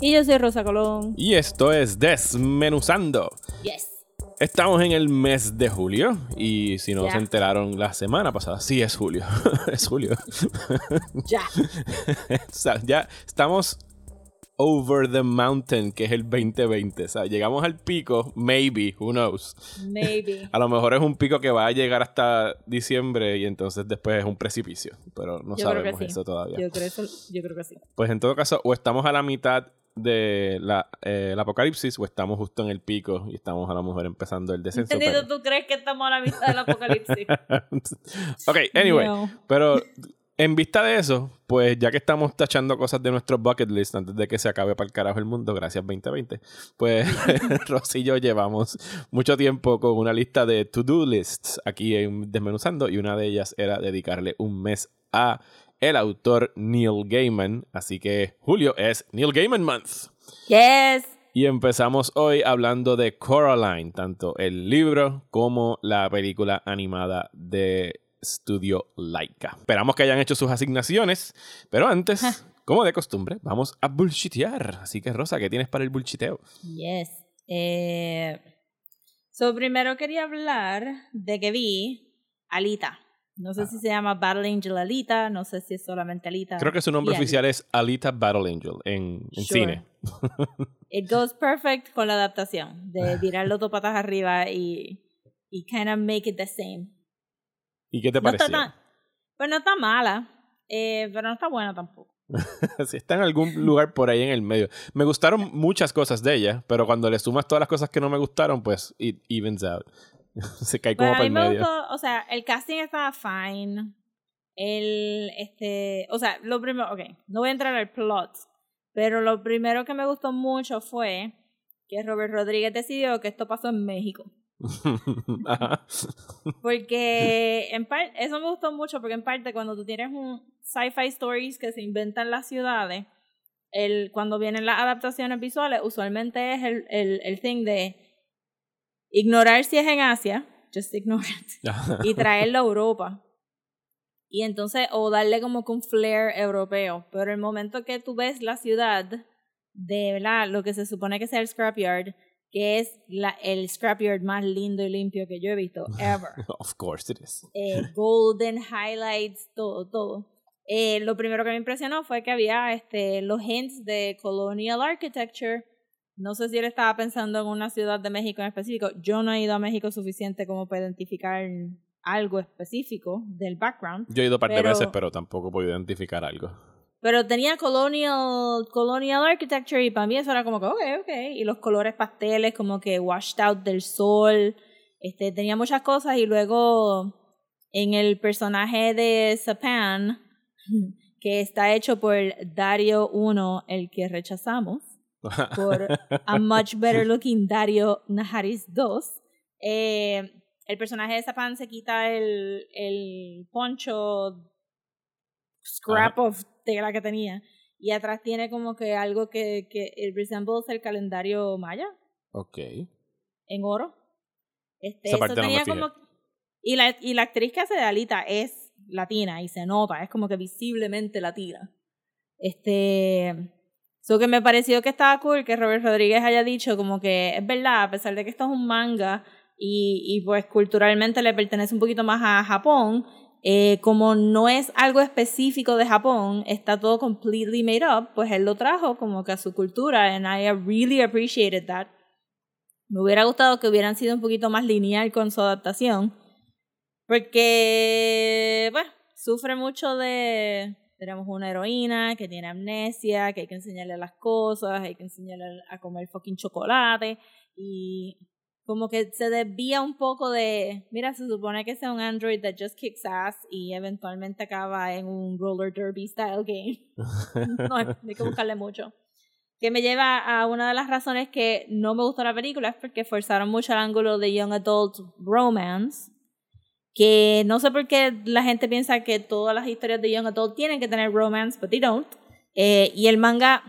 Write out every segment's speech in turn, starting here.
Y yo soy Rosa Colón. y esto es Desmenuzando. Yes. Estamos en el mes de julio y si no se enteraron la semana pasada, sí es julio, es julio. Ya. O sea, ya estamos over the mountain, que es el 2020. O sea, llegamos al pico, maybe, who knows. Maybe. A lo mejor es un pico que va a llegar hasta diciembre y entonces después es un precipicio, pero no Yo sabemos sí. eso todavía. Yo creo, eso- yo creo que sí. Pues en todo caso, o estamos a la mitad de la, eh, el apocalipsis o estamos justo en el pico y estamos a lo mejor empezando el descenso. Entendido, pero- ¿tú crees que estamos a la mitad del apocalipsis? ok, anyway. No. Pero en vista de eso, pues ya que estamos tachando cosas de nuestro bucket list antes de que se acabe para el carajo el mundo, gracias 2020, pues Rosy y yo llevamos mucho tiempo con una lista de to-do lists aquí en Desmenuzando y una de ellas era dedicarle un mes a el autor Neil Gaiman. Así que julio es Neil Gaiman Month. Yes. Y empezamos hoy hablando de Coraline, tanto el libro como la película animada de Studio Laika. Esperamos que hayan hecho sus asignaciones, pero antes, como de costumbre, vamos a bullshitear. Así que Rosa, ¿qué tienes para el bullshiteo? Yes. Eh, so, primero quería hablar de que vi Alita. No sé si se llama Battle Angel Alita, no sé si es solamente Alita. Creo que su nombre oficial es Alita Battle Angel en, en Sure. cine. It goes perfect con la adaptación, de virarlo dos patas arriba y, y kind of make it the same. ¿Y qué te No pareció? tan, pues no está mala, eh, pero no está buena tampoco. Si está en algún lugar por ahí en el medio. Me gustaron muchas cosas de ella, pero cuando le sumas todas las cosas que no me gustaron, pues it evens out. Se cae como para el me medio. gustó, o sea, el casting estaba fine. El, este, o sea, lo primero, ok, no voy a entrar al plot, pero lo primero que me gustó mucho fue que Robert Rodríguez decidió que esto pasó en México. Porque en parte, eso me gustó mucho porque en parte cuando tú tienes un sci-fi stories que se inventan las ciudades, el, cuando vienen las adaptaciones visuales, usualmente es el, el, el thing de ignorar si es en Asia, just ignore it, y traerlo a Europa. Y entonces, o darle como que un flair europeo. Pero el momento que tú ves la ciudad de ¿verdad? lo que se supone que sea el scrapyard, que es la, el scrapyard más lindo y limpio que yo he visto ever. Of course it is. Eh, golden highlights, todo, todo. Eh, lo primero que me impresionó fue que había este, los hints de colonial architecture. No sé si él estaba pensando en una ciudad de México en específico. Yo no he ido a México suficiente como para identificar algo específico del background. Yo he ido un par de Pero- veces, pero tampoco puedo identificar algo. Pero tenía colonial, colonial architecture y para mí eso era como que, ok, ok. Y los colores pasteles como que washed out del sol. Este, tenía muchas cosas y luego en el personaje de Sapan, que está hecho por Dario 1, el que rechazamos, por a much better looking Dario Naharis 2. Eh, el personaje de Sapan se quita el, el poncho scrap of tela que tenía y atrás tiene como que algo que, que it resembles el calendario maya ok. en oro. Este, Esa eso parte no me tenía como y la, y la actriz que hace de Alita es latina y se nota, es como que visiblemente latina. Este, so que me pareció que estaba cool que Robert Rodríguez haya dicho como que es verdad, a pesar de que esto es un manga y, y pues culturalmente le pertenece un poquito más a Japón, eh, como no es algo específico de Japón, está todo completely made up, pues él lo trajo como que a su cultura and I really appreciated that. Me hubiera gustado que hubieran sido un poquito más lineal con su adaptación. Porque, bueno, sufre mucho de... Tenemos una heroína que tiene amnesia, que hay que enseñarle las cosas, hay que enseñarle a comer fucking chocolate. Y como que se desvía un poco de... Mira, se supone que sea un android that just kicks ass y eventualmente acaba en un roller derby style game. no hay que buscarle mucho. Que me lleva a una de las razones que no me gustó la película es porque forzaron mucho el ángulo de Young Adult Romance. Que no sé por qué la gente piensa que todas las historias de Young Adult tienen que tener romance, but they don't. Eh, y el manga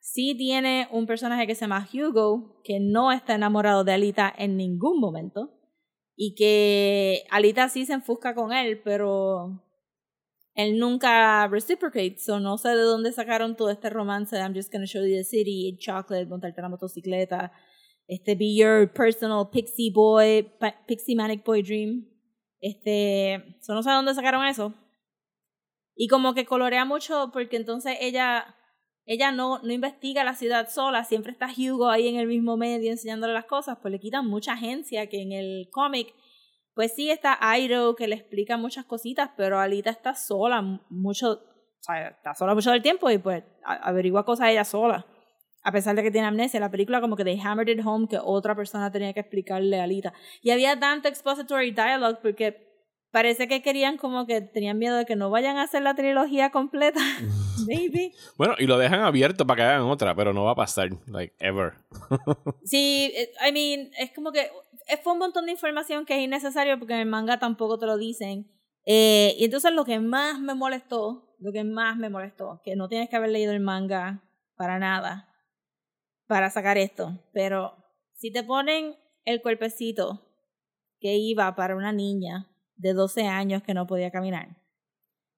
sí tiene un personaje que se llama Hugo, que no está enamorado de Alita en ningún momento. Y que Alita sí se enfusca con él, pero él nunca reciprocate, so no sé de dónde sacaron todo este romance I'm just gonna show you the city, chocolate, montarte la motocicleta, este be your personal pixie boy, pixie manic boy dream. Este, so no sé de dónde sacaron eso. Y como que colorea mucho porque entonces ella ella no, no investiga la ciudad sola, siempre está Hugo ahí en el mismo medio enseñándole las cosas, pues le quitan mucha agencia que en el cómic pues sí está Airo que le explica muchas cositas, pero Alita está sola mucho, está sola mucho del tiempo y pues averigua cosas ella sola. A pesar de que tiene amnesia, la película como que they hammered it home que otra persona tenía que explicarle a Alita. Y había tanto expository dialogue porque parece que querían como que tenían miedo de que no vayan a hacer la trilogía completa. Maybe. Bueno, y lo dejan abierto para que hagan otra, pero no va a pasar, like, ever. sí, eh, I mean, es como que fue un montón de información que es innecesario porque en el manga tampoco te lo dicen. Eh, y entonces lo que más me molestó, lo que más me molestó, que no tienes que haber leído el manga para nada, para sacar esto, pero si te ponen el cuerpecito que iba para una niña de 12 años que no podía caminar.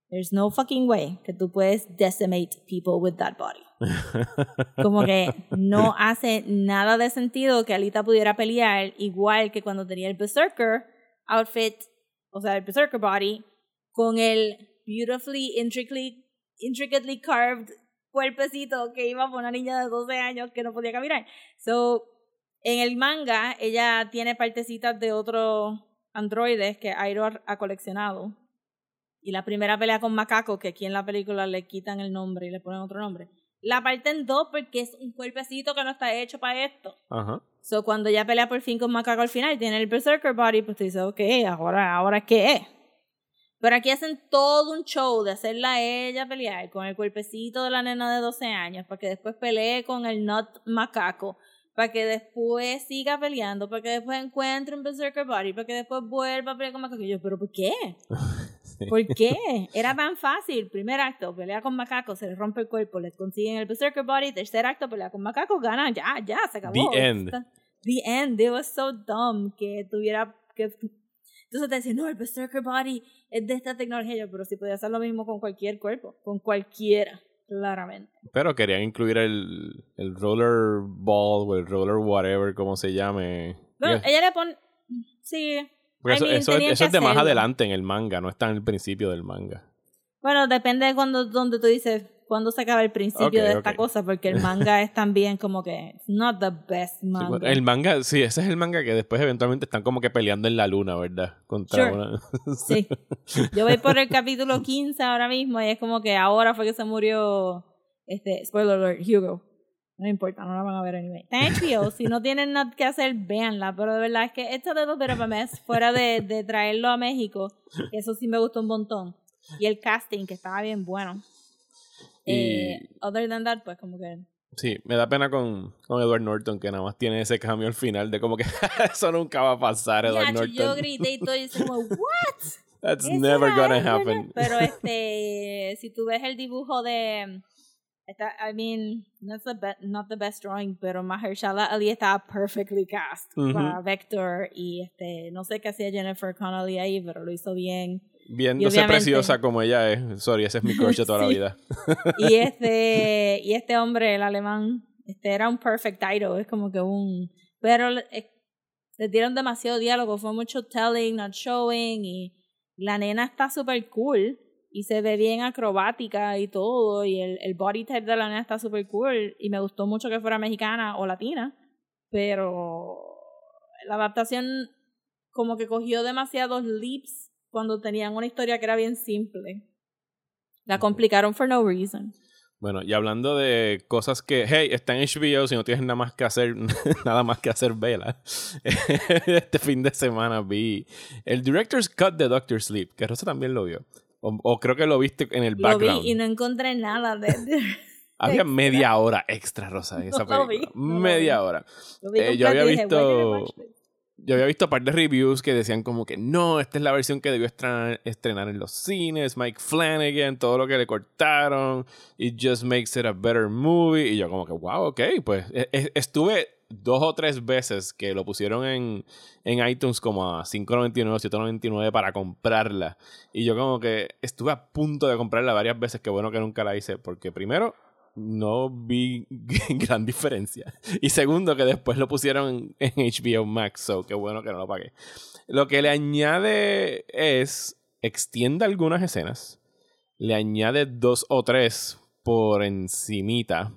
There's no fucking way que tú puedes decimate people with that body. Como que no hace nada de sentido que Alita pudiera pelear igual que cuando tenía el Berserker outfit, o sea, el Berserker body, con el beautifully, intricately, intricately carved cuerpecito que iba por una niña de 12 años que no podía caminar. So, en el manga, ella tiene partecitas de otro androides que Airo ha coleccionado. Y la primera pelea con Macaco, que aquí en la película le quitan el nombre y le ponen otro nombre. La parten dos porque es un cuerpecito que no está hecho para esto. Ajá. So, cuando ya pelea por fin con Macaco al final, tiene el Berserker Body, pues tú dices, ok, ahora, ahora qué es. Pero aquí hacen todo un show de hacerla a ella pelear con el cuerpecito de la nena de 12 años, para que después pelee con el Not Macaco, para que después siga peleando, para que después encuentre un Berserker Body, para que después vuelva a pelear con Macaco. Y yo, ¿pero por qué? ¿Por qué? Era tan fácil. Primer acto, pelea con Macaco, se le rompe el cuerpo, le consiguen el Berserker Body. Tercer acto, pelea con Macaco, gana, ya, ya, se acabó. The end. The end. It was so dumb que tuviera que... Entonces te decían, no, el Berserker Body es de esta tecnología. pero si podía hacer lo mismo con cualquier cuerpo, con cualquiera. Claramente. Pero querían incluir el, el roller ball o el roller whatever, como se llame. Bueno, ella le pone. Sí. eso, eso, es de más adelante en el manga, no está en el principio del manga. Bueno, depende de cuando, donde tú dices cuándo se acaba el principio de esta cosa, porque el manga es también como que not the best manga. el manga, sí, ese es el manga que después eventualmente están como que peleando en la luna, ¿verdad? Contra una... sí. Yo voy por el capítulo 15 ahora mismo y es como que ahora fue que se murió este spoiler alert, Hugo. No importa, no la van a ver anyway. Thank you. si no tienen nada que hacer, véanla. Pero de verdad es que esto de dos mes, fuera de, de traerlo a México, eso sí me gustó un montón. Y el casting, que estaba bien bueno. Eh, other than that, pues como que... Sí, me da pena con, con Edward Norton, que nada más tiene ese cambio al final de como que eso nunca va a pasar, Edward Norton. Yo grité y todo y como, ¿what? That's never gonna happen. Pero este, si tú ves el dibujo de... Está, I mean, not the, not the best drawing, pero Mahershala Ali estaba perfectly cast para Vector y este, no sé qué hacía Jennifer Connelly ahí, pero lo hizo bien viéndose preciosa como ella es. Sorry, ese es mi crush de toda la vida. y este y este hombre, el alemán, este era un perfect idol, es como que un pero le, dieron demasiado diálogo, fue mucho telling, not showing y la nena está súper cool y se ve bien acrobática y todo y el, el body type de la nena está súper cool y me gustó mucho que fuera mexicana o latina, pero la adaptación como que cogió demasiados leaps cuando tenían una historia que era bien simple. La complicaron for no reason. Bueno, y hablando de cosas que, hey, está en HBO, si no tienes nada más que hacer, nada más que hacer, vela. este fin de semana vi el Director's Cut de Doctor Sleep, que Rosa también lo vio. O, creo que lo viste en el background. Lo vi y no encontré nada de... Había Extra. media hora extra, Rosa, en esa No lo vi, película. no media vi. hora. Eh, yo había visto- Yo había visto un par de reviews que decían como que no, esta es la versión que debió estrenar, estrenar en los cines, Mike Flanagan, todo lo que le cortaron, it just makes it a better movie. Y yo como que, wow, ok, pues e- e- estuve dos o tres veces que lo pusieron en, en iTunes como a 5.99, 7.99 para comprarla. Y yo como que estuve a punto de comprarla varias veces, que bueno que nunca la hice, porque primero no vi gran diferencia. Y segundo, que después lo pusieron en HBO Max, so qué bueno que no lo pagué. Lo que le añade es, extiende algunas escenas, le añade dos o tres por encimita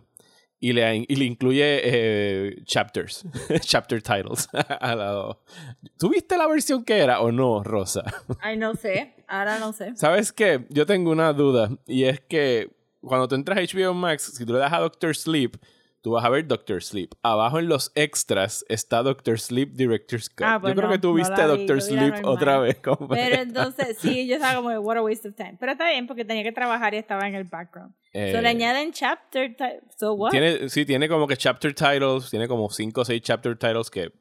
y le, y le incluye eh, chapters, chapter titles. al lado. ¿Tú viste la versión que era o no, Rosa? Ay, no sé. Ahora no sé. ¿Sabes qué? Yo tengo una duda y es que cuando tú entras a HBO Max, si tú le das a Doctor Sleep, tú vas a ver Doctor Sleep. Abajo en los extras está Doctor Sleep Director's Cut. Ah, pues yo creo no, que tú no viste vi, Doctor Sleep otra vez. como- Pero entonces, sí, yo estaba como, what a waste of time. Pero está bien porque tenía que trabajar y estaba en el background. Eh, so le añaden chapter, ti- so what? tiene, sí, tiene como que chapter titles, tiene como 5 o 6 chapter titles que...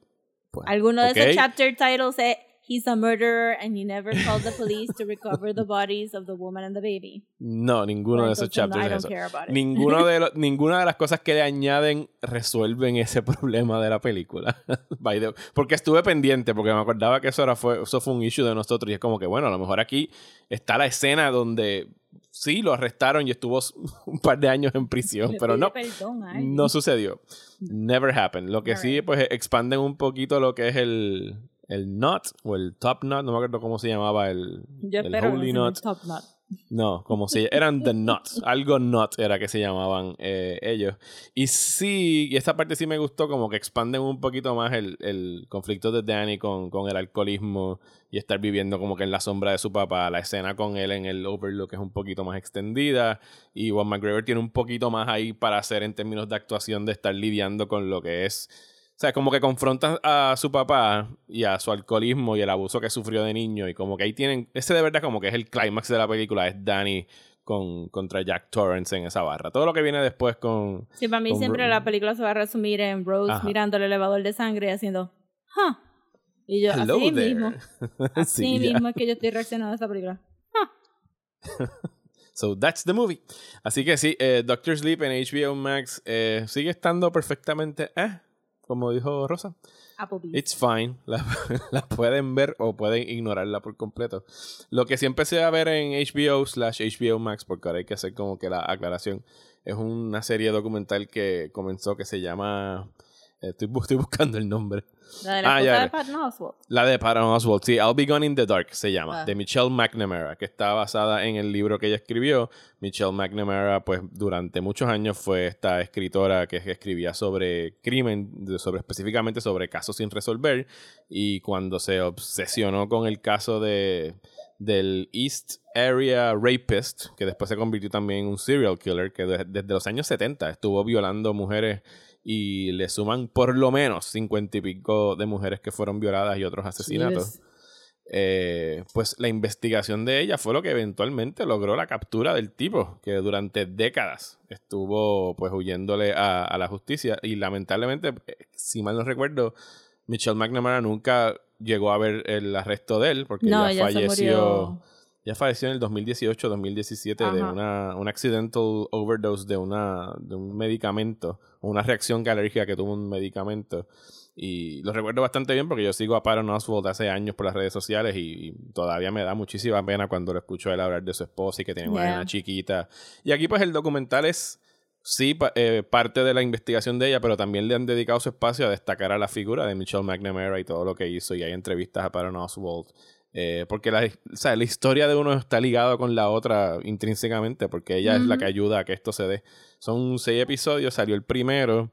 pues, Alguno de esos chapter titles es He's a murderer and he never called the police to recover the bodies of the woman and the baby. No, ninguno de esos no, chapters I es eso. Ninguno de lo- ninguna de las cosas que le añaden resuelven ese problema de la película. By the- porque estuve pendiente, porque me acordaba que eso, era fue, eso fue un issue de nosotros. Y es como que, bueno, a lo mejor aquí está la escena donde sí lo arrestaron y estuvo un par de años en prisión, pero no, perdón no sucedió. Never happened. Lo que sí, Alright. pues expanden un poquito lo que es el, el knot o el top knot, no me acuerdo cómo se llamaba el, Yo el no holy top knot. No, como si eran The Nuts. Algo Nut era que se llamaban eh, ellos. Y sí, y esta parte sí me gustó, como que expanden un poquito más el, el conflicto de Danny con, con el alcoholismo y estar viviendo como que en la sombra de su papá. La escena con él en el Overlook es un poquito más extendida. Y Juan McGregor tiene un poquito más ahí para hacer en términos de actuación, de estar lidiando con lo que es. O sea, como que confronta a su papá y a su alcoholismo y el abuso que sufrió de niño. Y como que ahí tienen. Ese de verdad, como que es el clímax de la película. Es Danny con, contra Jack Torrance en esa barra. Todo lo que viene después con. Sí, para mí con siempre Ro- la película se va a resumir en Rose Ajá. mirando el elevador de sangre y haciendo, huh. Y yo, Hello así there. mismo, así Sí, mismo es que yo estoy reaccionando a esta película. So that's the movie. Así que sí, eh, Doctor Sleep en HBO Max eh, sigue estando perfectamente, eh, como dijo Rosa. Applebee's. It's fine. La, la pueden ver o pueden ignorarla por completo. Lo que sí empecé a ver en HBO slash HBO Max, porque ahora hay que hacer como que la aclaración, es una serie documental que comenzó que se llama... eh, Estoy, estoy buscando el nombre. La de la Ah, esposa ya, de ya. Patton Oswalt. La de Patton Oswalt, sí, I'll Be Gone in the Dark se llama, Ah. de Michelle McNamara, que está basada en el libro que ella escribió. Michelle McNamara, pues durante muchos años fue esta escritora que escribía sobre crimen, sobre específicamente sobre casos sin resolver, y cuando se obsesionó con el caso de del East Area Rapist, que después se convirtió también en un serial killer, que de- desde los años 70 estuvo violando mujeres y le suman por lo menos cincuenta y pico de mujeres que fueron violadas y otros asesinatos. Yes. Eh, pues la investigación de ella fue lo que eventualmente logró la captura del tipo, que durante décadas estuvo pues huyéndole a, a la justicia y lamentablemente, eh, si mal no recuerdo, Michelle McNamara nunca llegó a ver el arresto de él porque No, ella ella se falleció. murió. Ya falleció en el 2018-2017 de una, un accidental overdose de, una, de un medicamento, una reacción alérgica que tuvo un medicamento. Y lo recuerdo bastante bien porque yo sigo a Patton Oswald hace años por las redes sociales y, y todavía me da muchísima pena cuando lo escucho él hablar de su esposa y que tiene una Yeah. nena chiquita. Y aquí pues el documental es sí pa- eh, parte de la investigación de ella, pero también le han dedicado su espacio a destacar a la figura de Michelle McNamara y todo lo que hizo. Y hay entrevistas a Patton Oswald. Eh, porque la, o sea, la historia de uno está ligada con la otra intrínsecamente, porque ella es la que ayuda a que esto se dé. Son seis episodios, salió el primero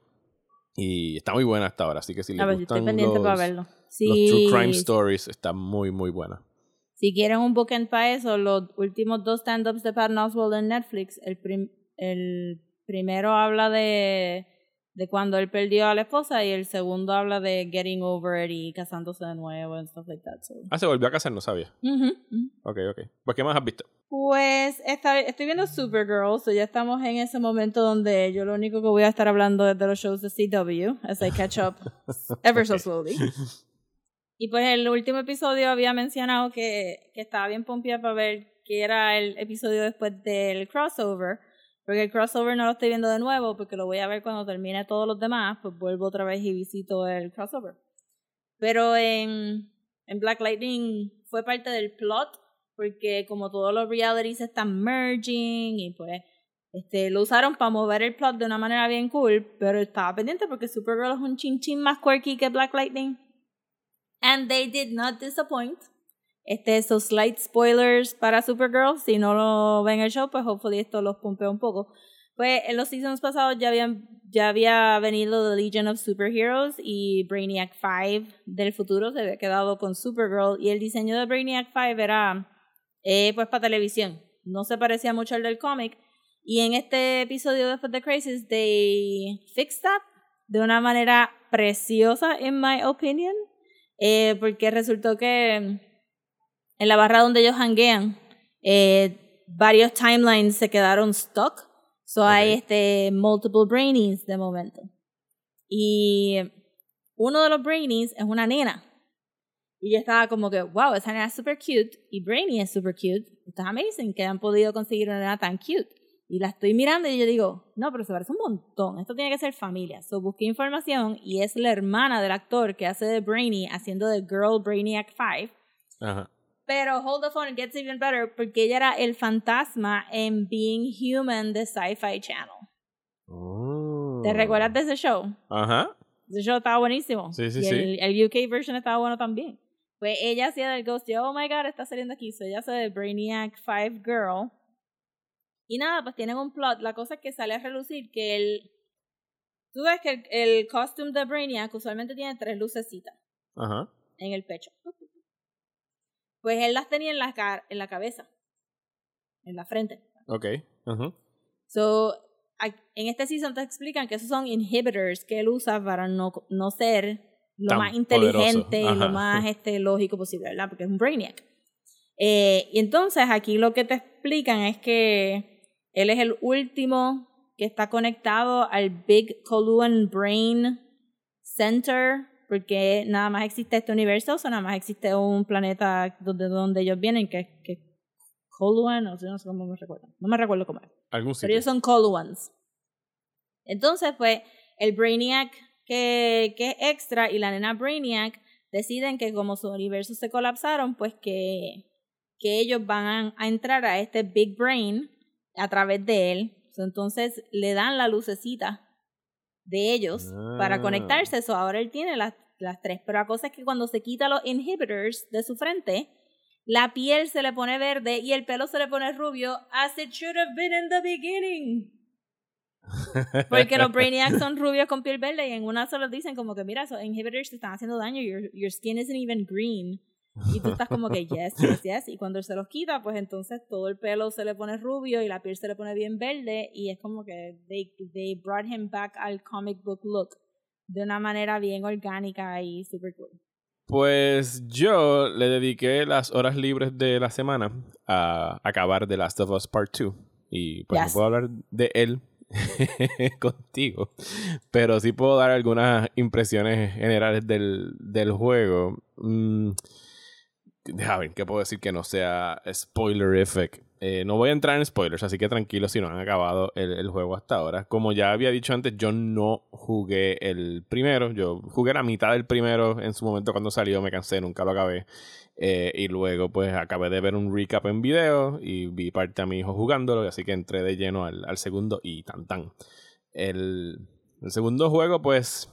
y está muy buena hasta ahora. Así que si A les ver, estoy gustan pendiente los, para verlo. los Si, True Crime Stories, está muy, muy buena. si quieren un bookend para eso, los últimos dos stand-ups de Patton Oswalt en Netflix, el, prim- el primero habla de de cuando él perdió a la esposa y el segundo habla de getting over it y casándose de nuevo and stuff like that. So. Ah, se volvió a casar, no sabía. Ujú, ujú. Ok, ok. Pues, ¿qué más has visto? Pues esta- estoy viendo Supergirl, so ya estamos en ese momento donde yo lo único que voy a estar hablando es de los shows de CW, as I catch up ever so slowly. Y pues el último episodio había mencionado que, que estaba bien pompeada para ver que era el episodio después del crossover, porque el crossover no lo estoy viendo de nuevo, porque lo voy a ver cuando termine todos los demás, pues vuelvo otra vez y visito el crossover. Pero en, en Black Lightning fue parte del plot, porque como todos los realities están merging y pues este, lo usaron para mover el plot de una manera bien cool, pero estaba pendiente porque Supergirl es un chin chin más quirky que Black Lightning. And they did not disappoint. Este, esos slight spoilers para Supergirl. Si no lo ven el show, pues hopefully esto los pompea un poco. Pues en los seasons pasados ya, habían, ya había venido The Legion of Superheroes y Brainiac 5 del futuro se había quedado con Supergirl y el diseño de Brainiac 5 era eh, pues para televisión. No se parecía mucho al del cómic. Y en este episodio después de Crisis, they fixed that de una manera preciosa, in my opinion. Eh, porque resultó que en la barra donde ellos hanguean, eh, varios timelines se quedaron stuck. So hay Ok. este multiple brainies de momento. Y uno de los brainies es una nena. Y yo estaba como que, wow, esa nena es super cute. Y Brainy es super cute. Esto es amazing que han podido conseguir una nena tan cute. Y la estoy mirando y yo digo, no, pero se parece un montón. Esto tiene que ser familia. So busqué información y es la hermana del actor que hace de Brainy haciendo de Girl Brainiac 5. Ajá. Pero hold the phone, it gets even better porque ella era el fantasma en Being Human de Sci-Fi Channel. Oh. ¿Te recuerdas de ese show? Ajá. Ese show estaba buenísimo. Sí, sí, y sí. El, el UK version estaba bueno también. Pues ella hacía del Ghost. Yo, oh my god, está saliendo aquí. So ella hace de Brainiac 5 Girl. Y nada, pues tienen un plot. La cosa es que sale a relucir que el. Tú ves que el, el costume de Brainiac usualmente tiene tres lucecitas Ajá. en el pecho. Pues él las tenía en la, ca- en la cabeza. En la frente. Ok. Ajá. So, a- en este season te explican que esos son inhibitors que él usa para no, no ser lo Tan más inteligente y lo más este, lógico posible, ¿verdad? Porque es un brainiac. Eh, y entonces aquí lo que te explican es que él es el último que está conectado al Big Coluan Brain Center, porque nada más existe este universo, o sea, nada más existe un planeta donde, donde ellos vienen, que es Coluan, o sea, no sé cómo me recuerdo, no me recuerdo cómo es. Algún Pero ellos son Coluans. Entonces, pues, el Brainiac que, que es extra y la nena Brainiac deciden que como sus universos se colapsaron, pues que, que ellos van a entrar a este Big Brain a través de él. Entonces le dan la lucecita de ellos para Ah. conectarse. So, ahora él tiene las, las tres. Pero la cosa es que cuando se quita los inhibitors de su frente, la piel se le pone verde y el pelo se le pone rubio, as it should have been in the beginning. Porque los Brainiacs son rubios con piel verde y en una solo dicen como que mira, esos inhibitors te están haciendo daño, your, your skin isn't even green. Y tú estás como que yes, yes, yes. Y cuando él se los quita, pues entonces todo el pelo se le pone rubio y la piel se le pone bien verde y es como que they, they brought him back al comic book look de una manera bien orgánica y super cool. Pues yo le dediqué las horas libres de la semana a acabar The Last of Us Part 2. Y pues Yes. no puedo hablar de él contigo. Pero sí puedo dar algunas impresiones generales del, del juego. Mm, deja ver, ¿qué puedo decir que no sea spoilerific? Eh, no voy a entrar en spoilers, así que tranquilo si no han acabado el, juego hasta ahora. Como ya había dicho antes, yo no jugué el primero. Yo jugué la mitad del primero en su momento cuando salió, me cansé, nunca lo acabé. Eh, y luego pues acabé de ver un recap en video y vi parte a mi hijo jugándolo, así que entré de lleno al, segundo y tan tan. El segundo juego pues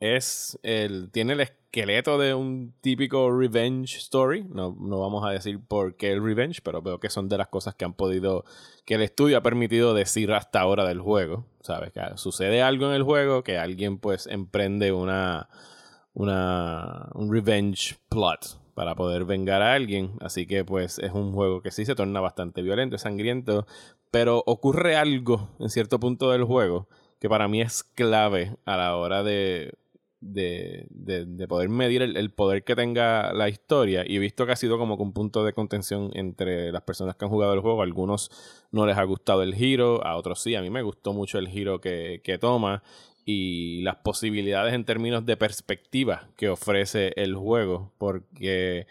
es el tiene el esqueleto de un típico revenge story. No, no vamos a decir por qué el revenge, pero veo que son de las cosas que han podido, que el estudio ha permitido decir hasta ahora del juego. Sabes que sucede algo en el juego que alguien pues emprende una una un revenge plot para poder vengar a alguien. Así que pues es un juego que sí se torna bastante violento, sangriento, pero ocurre algo en cierto punto del juego que para mí es clave a la hora de, de, de, de poder medir el, poder que tenga la historia. Y he visto que ha sido como un punto de contención entre las personas que han jugado el juego. A algunos no les ha gustado el giro, a otros sí. A mí me gustó mucho el giro que, que toma y las posibilidades en términos de perspectiva que ofrece el juego. Porque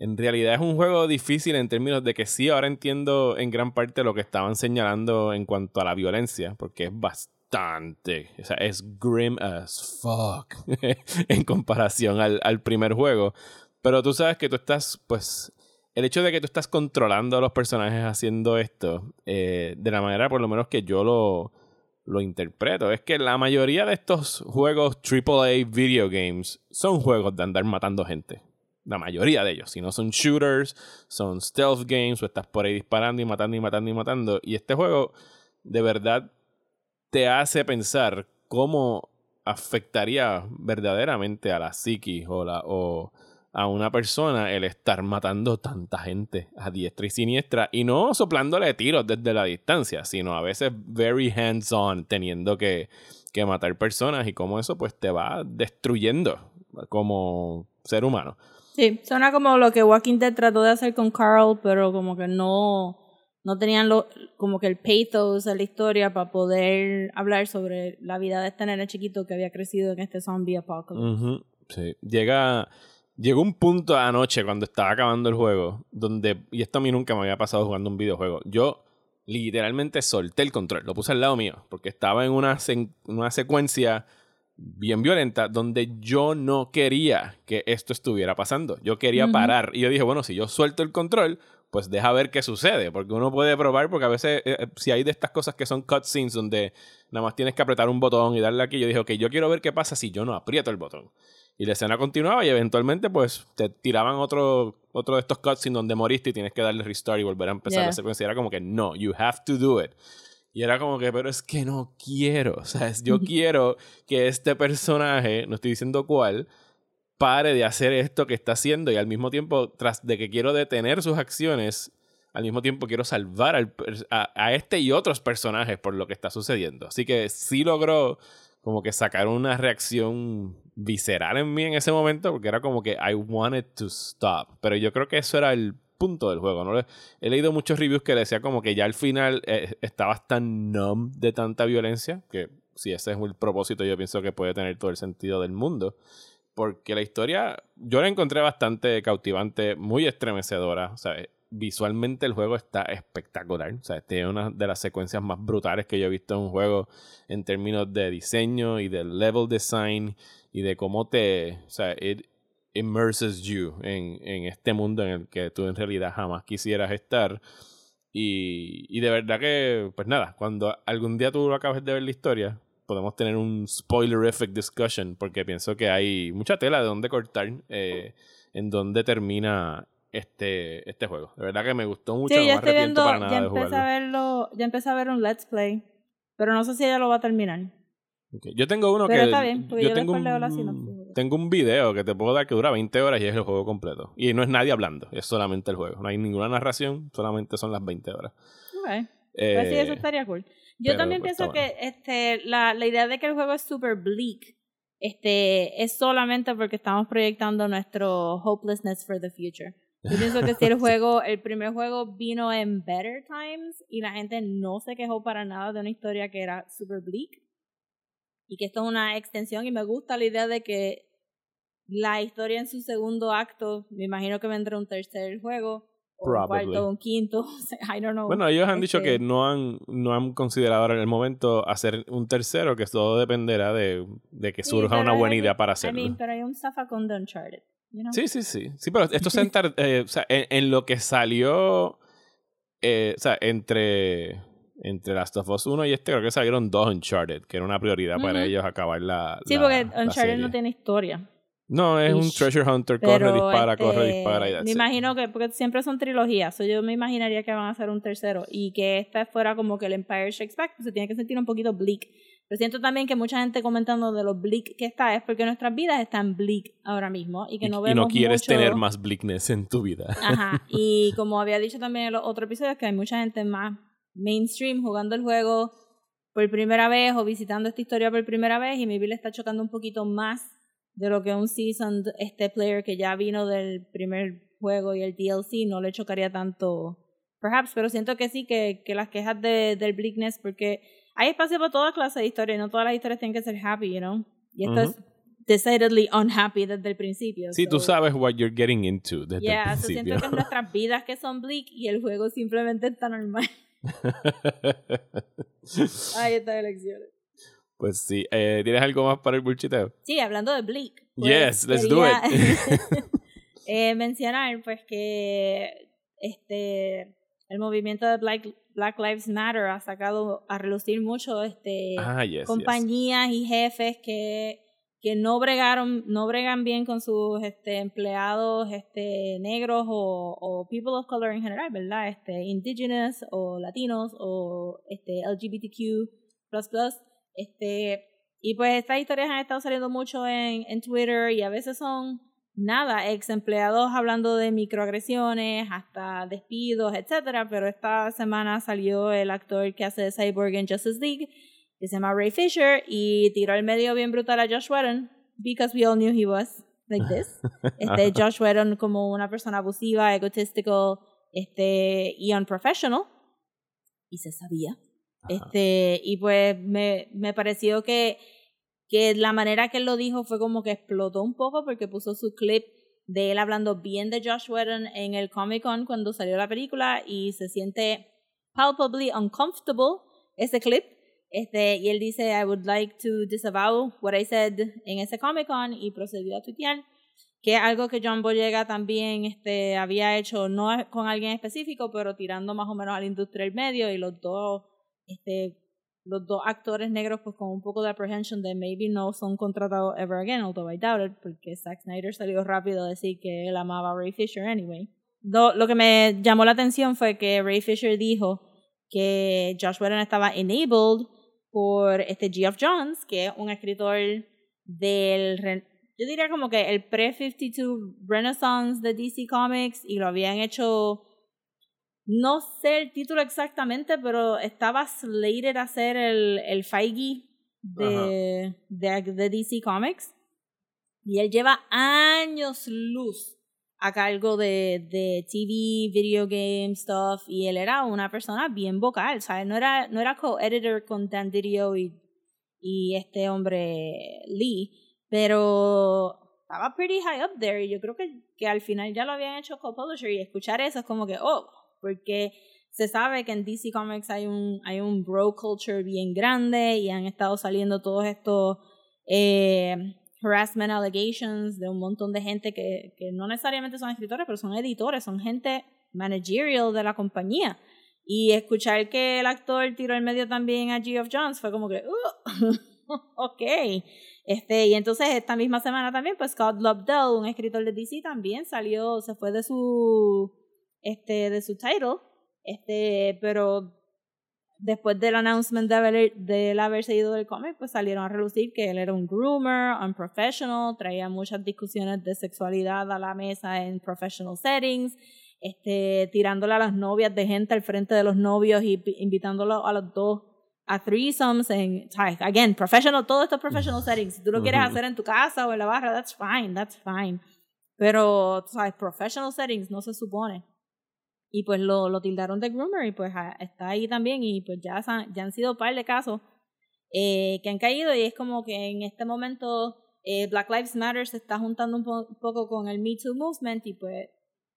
en realidad es un juego difícil en términos de que sí, ahora entiendo en gran parte lo que estaban señalando en cuanto a la violencia, porque es bastante, o sea, es grim as fuck en comparación al, al, primer juego. Pero tú sabes que tú estás, pues, el hecho de que tú estás controlando a los personajes haciendo esto, eh, de la manera por lo menos que yo lo, lo interpreto, es que la mayoría de estos juegos AAA video games son juegos de andar matando gente la mayoría de ellos. Si no son shooters, son stealth games o estás por ahí disparando y matando y matando y matando. Y este juego de verdad te hace pensar cómo afectaría verdaderamente a la psiquis o, la, o a una persona el estar matando tanta gente a diestra y siniestra y no soplándole tiros desde la distancia, sino a veces very hands-on teniendo que, matar personas y cómo eso pues te va destruyendo como ser humano. Sí, suena como lo que Walking Dead trató de hacer con Carl, pero como que no, no tenían lo, como que el pathos de la historia para poder hablar sobre la vida de este nene chiquito que había crecido en este zombie apocalypse. Uh -huh. Sí, llega, llegó un punto anoche cuando estaba acabando el juego, donde, y esto a mí nunca me había pasado jugando un videojuego, yo literalmente solté el control, lo puse al lado mío, porque estaba en una, una secuencia bien violenta donde yo no quería que esto estuviera pasando. Yo quería uh -huh. parar. Y yo dije, bueno, si yo suelto el control, pues deja ver qué sucede. Porque uno puede probar, porque a veces, eh, si hay de estas cosas que son cutscenes donde nada más tienes que apretar un botón y darle aquí, yo dije, ok, yo quiero ver qué pasa si yo no aprieto el botón. Y la escena continuaba y eventualmente, pues, te tiraban otro, otro de estos cutscenes donde moriste y tienes que darle restart y volver a empezar yeah. la secuencia. Era como que, no, you have to do it. Y era como que, pero es que no quiero. O sea, yo quiero que este personaje, no estoy diciendo cuál, pare de hacer esto que está haciendo y al mismo tiempo, tras de que quiero detener sus acciones, al mismo tiempo quiero salvar al, a, a, este y otros personajes por lo que está sucediendo. Así que sí logró como que sacar una reacción visceral en mí en ese momento, porque era como que I wanted to stop. Pero yo creo que eso era el punto del juego. ¿no? He leído muchos reviews que decía como que ya al final eh, estabas tan numb de tanta violencia, que si ese es el propósito yo pienso que puede tener todo el sentido del mundo. Porque la historia yo la encontré bastante cautivante, muy estremecedora. O sea, visualmente el juego está espectacular. O sea, tiene una de las secuencias más brutales que yo he visto en un juego en términos de diseño y de level design y de cómo te... O sea, it, immerses you en, en, este mundo en el que tú en realidad jamás quisieras estar. Y, y, de verdad que, pues nada, cuando algún día tú acabes de ver la historia, podemos tener un spoilerific discussion, porque pienso que hay mucha tela de dónde cortar eh, en dónde termina este, este juego. De verdad que me gustó mucho, sí, no me arrepiento viendo, para nada ya de jugarlo. A verlo, ya empecé a ver un Let's Play, pero no sé si ella lo va a terminar. Okay. Yo tengo uno Pero que. está bien, porque yo, yo tengo, después leo la un, tengo un video que te puedo dar que dura 20 horas y es el juego completo. Y no es nadie hablando, es solamente el juego. No hay ninguna narración, solamente son las 20 horas. Okay. Eh, pues sí, eso estaría cool. Yo pero, también pues, pienso que este, la, la idea de que el juego es super bleak este, es solamente porque estamos proyectando nuestro hopelessness for the future. Yo pienso que si el juego, el primer juego vino en Better Times y la gente no se quejó para nada de una historia que era super bleak y que esto es una extensión y me gusta la idea de que la historia en su segundo acto, me imagino que vendrá un tercer juego un cuarto un quinto, I don't know. Bueno, ellos han este, dicho que no han, no han considerado ahora en el momento hacer un tercero, que todo dependerá de, de que surja sí, una buena idea para hacerlo. I mean, pero hay un zafacón de Uncharted. You know? Sí, sí, sí. Sí, pero esto se eh, o sea, en, en, lo que salió, eh, o sea, entre, entre Last of Us 1 y este, creo que salieron dos Uncharted, que era una prioridad uh -huh. para ellos acabar la. Sí, la, porque Uncharted no tiene historia. No, es Ish. un treasure hunter, corre, pero dispara, este, corre, dispara y Me it. imagino que, porque siempre son trilogías, so yo me imaginaría que van a hacer un tercero y que esta fuera como que el Empire Strikes Back, se tiene que sentir un poquito bleak. Pero siento también que mucha gente comentando de lo bleak que está es porque nuestras vidas están bleak ahora mismo y que no y, vemos y no quieres mucho... tener más bleakness en tu vida. Ajá, y como había dicho también en los otros episodios, que hay mucha gente más mainstream jugando el juego por primera vez o visitando esta historia por primera vez y maybe le está chocando un poquito más de lo que un seasoned este player que ya vino del primer juego y el DLC no le chocaría tanto perhaps pero siento que sí que, que las quejas de, del bleakness porque hay espacio para toda clase de historias no todas las historias tienen que ser happy you know y esto es decidedly unhappy desde el principio Sí, so- tú sabes what you're getting into desde Yeah, el so principio. siento que es nuestras vidas que son bleak y el juego simplemente está normal. Ay, estas elecciones. Pues sí. Eh, ¿Tienes algo más para el bullshiteo? Sí, hablando de bleak. pues, Yes, let's do it. eh, mencionar pues que este el movimiento de Black, Black Lives Matter ha sacado a relucir mucho este ah, yes, yes. compañías y jefes que, que no bregaron, no bregan bien con sus este, empleados este, negros o, o people of color en general, ¿verdad? Este, indigenous o latinos o este, LGBTQ++. Este, y pues estas historias han estado saliendo mucho en, en Twitter y a veces son nada, ex empleados hablando de microagresiones, hasta despidos, etcétera, pero esta semana salió el actor que hace de Cyborg en Justice League, que se llama Ray Fisher, y tiró al medio bien brutal a Josh Whedon, because we all knew he was like this. Este, Josh Whedon como una persona abusiva, egotistical, este, y unprofessional, y se sabía. Este, y pues me, me pareció que, que la manera que él lo dijo fue como que explotó un poco porque puso su clip de él hablando bien de Josh Whedon en el Comic Con cuando salió la película y se siente palpably uncomfortable ese clip. Este, y él dice, I would like to disavow what I said en ese Comic Con y procedió a tuitear que es algo que John Boyega también este, había hecho, no con alguien específico, pero tirando más o menos a la industria del medio y los dos, este, los dos actores negros pues con un poco de apprehension de maybe no son contratados ever again, although I doubt it, porque Zack Snyder salió rápido a decir que él amaba a Ray Fisher anyway. Lo, lo que me llamó la atención fue que Ray Fisher dijo que Josh Whedon estaba enabled por este Geoff Johns, que es un escritor del yo diría como que el pre-52 Renaissance de DC Comics y lo habían hecho, no sé el título exactamente, pero estaba slated a ser el, el Feige de, de, de DC Comics. Y él lleva años luz a cargo de, de TV, video game stuff, y él era una persona bien vocal, ¿sabes? No era, no era co-editor con Dan Didio y, y este hombre Lee, pero estaba pretty high up there, y yo creo que, que al final ya lo habían hecho co-publisher, y escuchar eso es como que, oh, porque se sabe que en DC Comics hay un, hay un bro culture bien grande, y han estado saliendo todos estos... Eh, harassment allegations de un montón de gente que, que no necesariamente son escritores, pero son editores, son gente managerial de la compañía. Y escuchar que el actor tiró el medio también a Geoff Johns fue como que, uh, ok. Este, y entonces esta misma semana también, pues Scott Lobdell, un escritor de DC, también salió, se fue de su, este, de su title, este, pero después del announcement de, haber, de él haberse ido del cómic, pues salieron a relucir que él era un groomer, unprofessional, traía muchas discusiones de sexualidad a la mesa en professional settings, este, tirándole a las novias de gente al frente de los novios y pi- invitándolo a los dos a threesomes en, again, professional, todo esto es professional settings. Si tú lo quieres hacer en tu casa o en la barra, that's fine, that's fine. Pero. Professional settings no se supone y pues lo, lo tildaron de groomer y pues está ahí también y pues ya, ya han sido un par de casos eh, que han caído y es como que en este momento eh, Black Lives Matter se está juntando un, po- un poco con el Me Too Movement y pues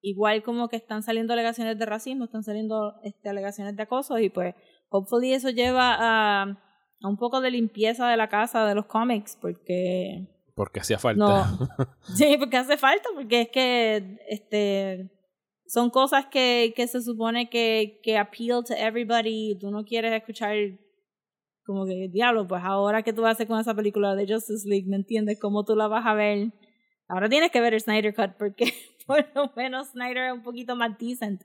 igual como que están saliendo alegaciones de racismo, están saliendo este, alegaciones de acoso y pues hopefully eso lleva a, a un poco de limpieza de la casa de los cómics porque Porque hacía falta. no. Sí, porque hace falta, porque es que este son cosas que, que se supone que, que appeal to everybody tú no quieres escuchar como que, diablo, pues ahora que tú vas a hacer con esa película de Justice League, ¿me entiendes? ¿Cómo tú la vas a ver? Ahora tienes que ver el Snyder Cut porque por lo menos Snyder es un poquito más decent.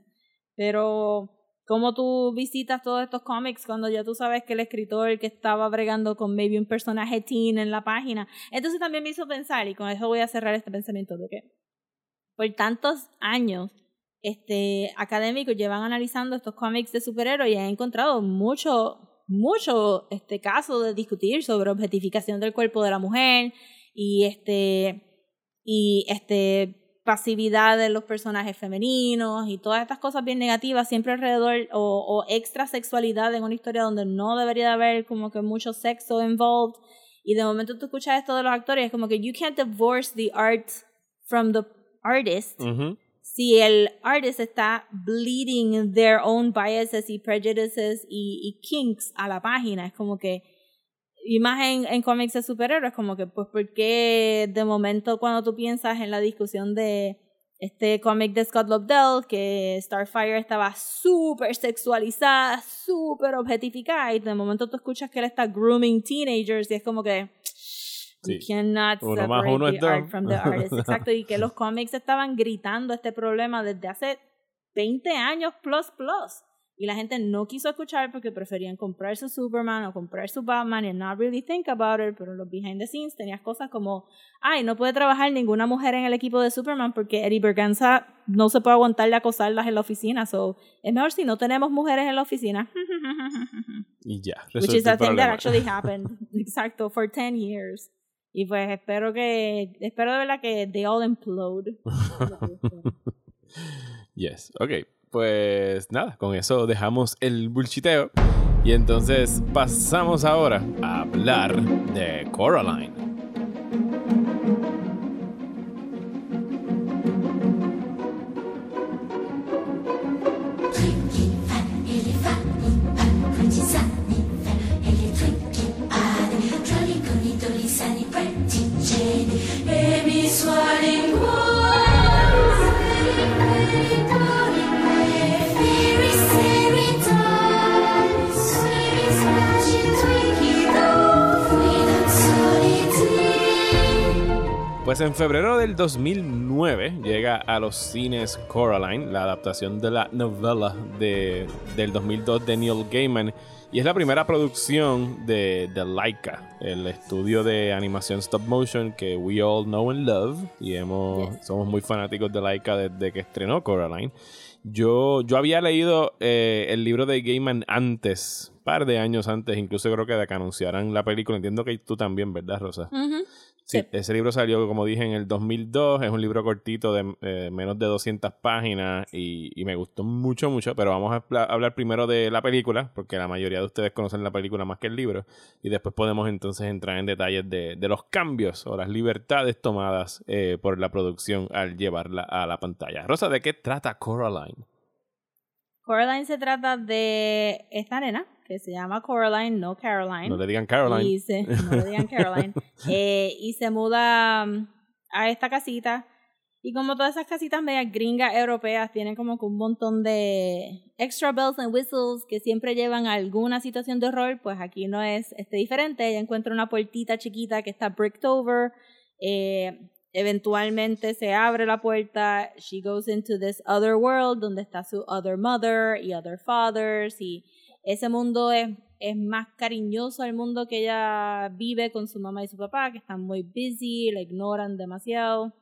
Pero cómo tú visitas todos estos cómics cuando ya tú sabes que el escritor que estaba bregando con maybe un personaje teen en la página. Entonces también me hizo pensar, y con eso voy a cerrar este pensamiento, de que por tantos años este, académicos llevan analizando estos cómics de superhéroes y han encontrado mucho, mucho este caso de discutir sobre objetificación del cuerpo de la mujer y este y este pasividad de los personajes femeninos y todas estas cosas bien negativas siempre alrededor o, o extra sexualidad en una historia donde no debería de haber como que mucho sexo involved y de momento tú escuchas esto de los actores es como que you can't divorce the art from the artist. Si el artist está bleeding their own biases y prejudices y, kinks a la página, es como que, y más en, en cómics de superhéroes, como que, pues, ¿por qué de momento cuando tú piensas en la discusión de este cómic de Scott Lobdell, que Starfire estaba súper sexualizada, súper objetificada, y de momento tú escuchas que él está grooming teenagers, y es como que... Sí. You cannot Uno más separate uno es the art from the artist. Exacto, y que los cómics estaban gritando este problema desde hace 20 años plus plus. Y la gente no quiso escuchar porque preferían comprar su Superman o comprar su Batman y not really think about it. Pero los behind the scenes tenías cosas como, ay, no puede trabajar ninguna mujer en el equipo de Superman porque Eddie Berganza no se puede aguantar de acosarlas en la oficina. So, es mejor si no tenemos mujeres en la oficina. Y ya. Which is a thing that actually happened. Exacto, for 10 years. Y pues espero que, espero de verdad que they all implode. Yes, ok. Pues nada, con eso dejamos el bullshiteo. Y entonces pasamos ahora a hablar de Coraline. Pues en febrero del 2009 llega a los cines Coraline, la adaptación de la novela de, del 2002 de Neil Gaiman. Y es la primera producción de, de Laika, el estudio de animación stop motion que we all know and love. Y hemos, Yes. somos muy fanáticos de Laika desde que estrenó Coraline. Yo, yo había leído eh, el libro de Gaiman antes, par de años antes, incluso creo que de que anunciaran la película. Entiendo que tú también, ¿verdad, Rosa? Sí, ese libro salió, como dije, en el 2002. Es un libro cortito de eh, menos de 200 páginas y, me gustó mucho, mucho. Pero vamos a habla- hablar primero de la película, porque la mayoría de ustedes conocen la película más que el libro. Y después podemos entonces entrar en detalles de, de los cambios o las libertades tomadas eh, por la producción al llevarla a la pantalla. Rosa, ¿de qué trata Coraline? Coraline se trata de esta nena que se llama Coraline, no Caroline. No le digan Caroline. Y se, no le digan Caroline. Eh, y se muda mm, a esta casita. Y como todas esas casitas medias gringas europeas tienen como que un montón de extra bells and whistles que siempre llevan a alguna situación de horror, pues aquí no es este, diferente. Ella encuentra una puertita chiquita que está bricked over. Eh, eventualmente se abre la puerta. She goes into this other world donde está su other mother y other fathers. Y ese mundo es, es más cariñoso al mundo que ella vive con su mamá y su papá, que están muy busy, la ignoran demasiado.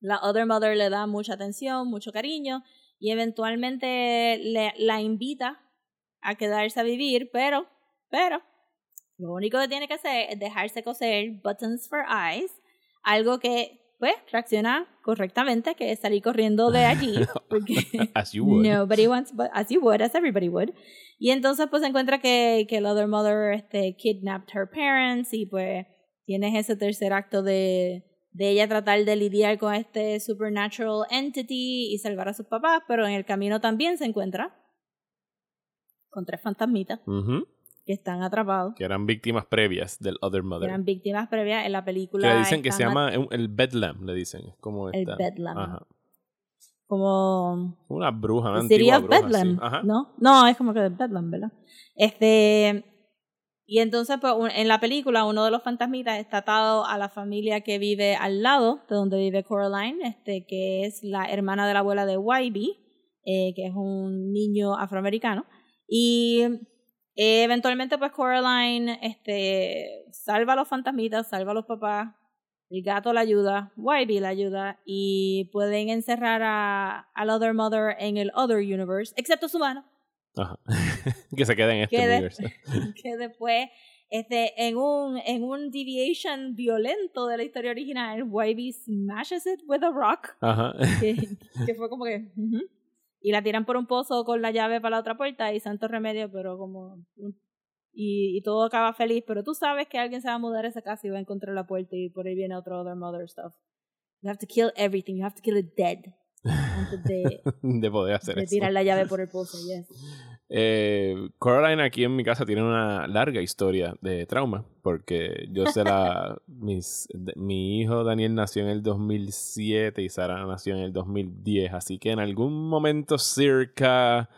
La other mother le da mucha atención, mucho cariño y eventualmente le, la invita a quedarse a vivir, pero, pero, lo único que tiene que hacer es dejarse coser buttons for eyes, algo que, pues, reacciona correctamente, que es salir corriendo de allí, porque As you would. Nobody wants, but as you would, as everybody would. Y entonces pues se encuentra que, que la other mother este, kidnapped her parents y pues tienes ese tercer acto de, de ella tratar de lidiar con este supernatural entity y salvar a sus papás, pero en el camino también se encuentra con tres fantasmitas Ujú. Que están atrapados, Que eran víctimas previas del Other que Mother. eran víctimas previas en la película. Que le dicen que se llama el Bedlam, le dicen. Es como El. Bedlam. Ajá. como Una bruja, una antigua bruja, Bedlam, sí. Ajá. ¿no? No, es como que de Bedlam, ¿verdad? Este, y entonces, pues, en la película, uno de los fantasmitas está atado a la familia que vive al lado de donde vive Coraline, este, que es la hermana de la abuela de Wybie, eh, que es un niño afroamericano. Y eh, eventualmente, pues, Coraline, este, salva a los fantasmitas, salva a los papás, el gato la ayuda, Wybie la ayuda y pueden encerrar a, al Other Mother en el Other Universe, excepto su mano. Ajá. que se quede en este Que de- universo. que después, este, en un, en un deviation violento de la historia original, Wybie smashes it with a rock. Ajá. que, que fue como que ujú. Y la tiran por un pozo con la llave para la otra puerta y santo remedio pero como y, y todo acaba feliz pero tú sabes que alguien se va a mudar a esa casa y va a encontrar la puerta y por ahí viene otro other mother stuff. You have to kill everything. You have to kill it dead. Antes de, de poder hacer de eso. tirar la llave por el pozo yes Eh, Coraline aquí en mi casa tiene una larga historia de trauma, porque yo se la... mis, de- mi hijo Daniel nació en el 2007 y Sara nació en el 2010, así que en algún momento cerca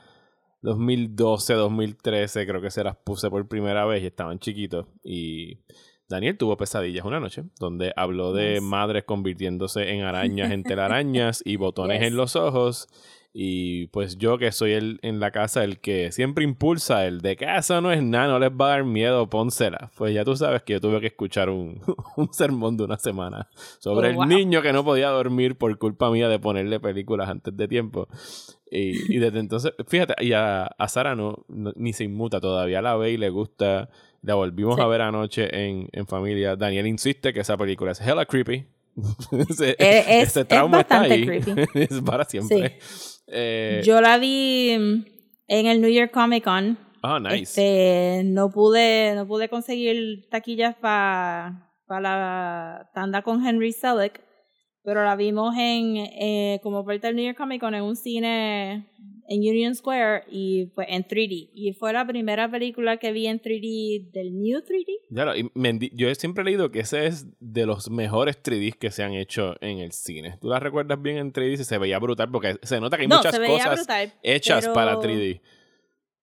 2012, 2013 creo que se las puse por primera vez y estaban chiquitos y... Daniel tuvo pesadillas una noche donde habló de madres convirtiéndose en arañas en telarañas y botones Yes. en los ojos y pues yo que soy el en la casa el que siempre impulsa el de que "Ah, eso no es nada, no les va a dar miedo, pónsela. Pues ya tú sabes que yo tuve que escuchar un, un sermón de una semana sobre Oh, el niño que no podía dormir por culpa mía de ponerle películas antes de tiempo. Y, y desde entonces, fíjate, y a, a Sara no, no- ni se inmuta todavía, la ve y le gusta. La volvimos Sí. a ver anoche en, en familia. Daniel insiste que esa película es hella creepy. Ese- Es- es- ese es trauma está ahí. creepy. es para siempre. Eh, yo la vi mm, en el New York Comic Con Ah, nice. Este, no pude, no pude conseguir taquillas para la tanda con Henry Selick, pero la vimos en eh, como parte del New York Comic Con en un cine en Union Square y pues en 3D. Y fue la primera película que vi en 3D del New 3D. Claro, y yo he siempre leído que ese es de los mejores 3D que se han hecho en el cine. ¿Tú la recuerdas bien en 3D? Se veía brutal porque se nota que hay no, muchas cosas brutal. hechas para 3D.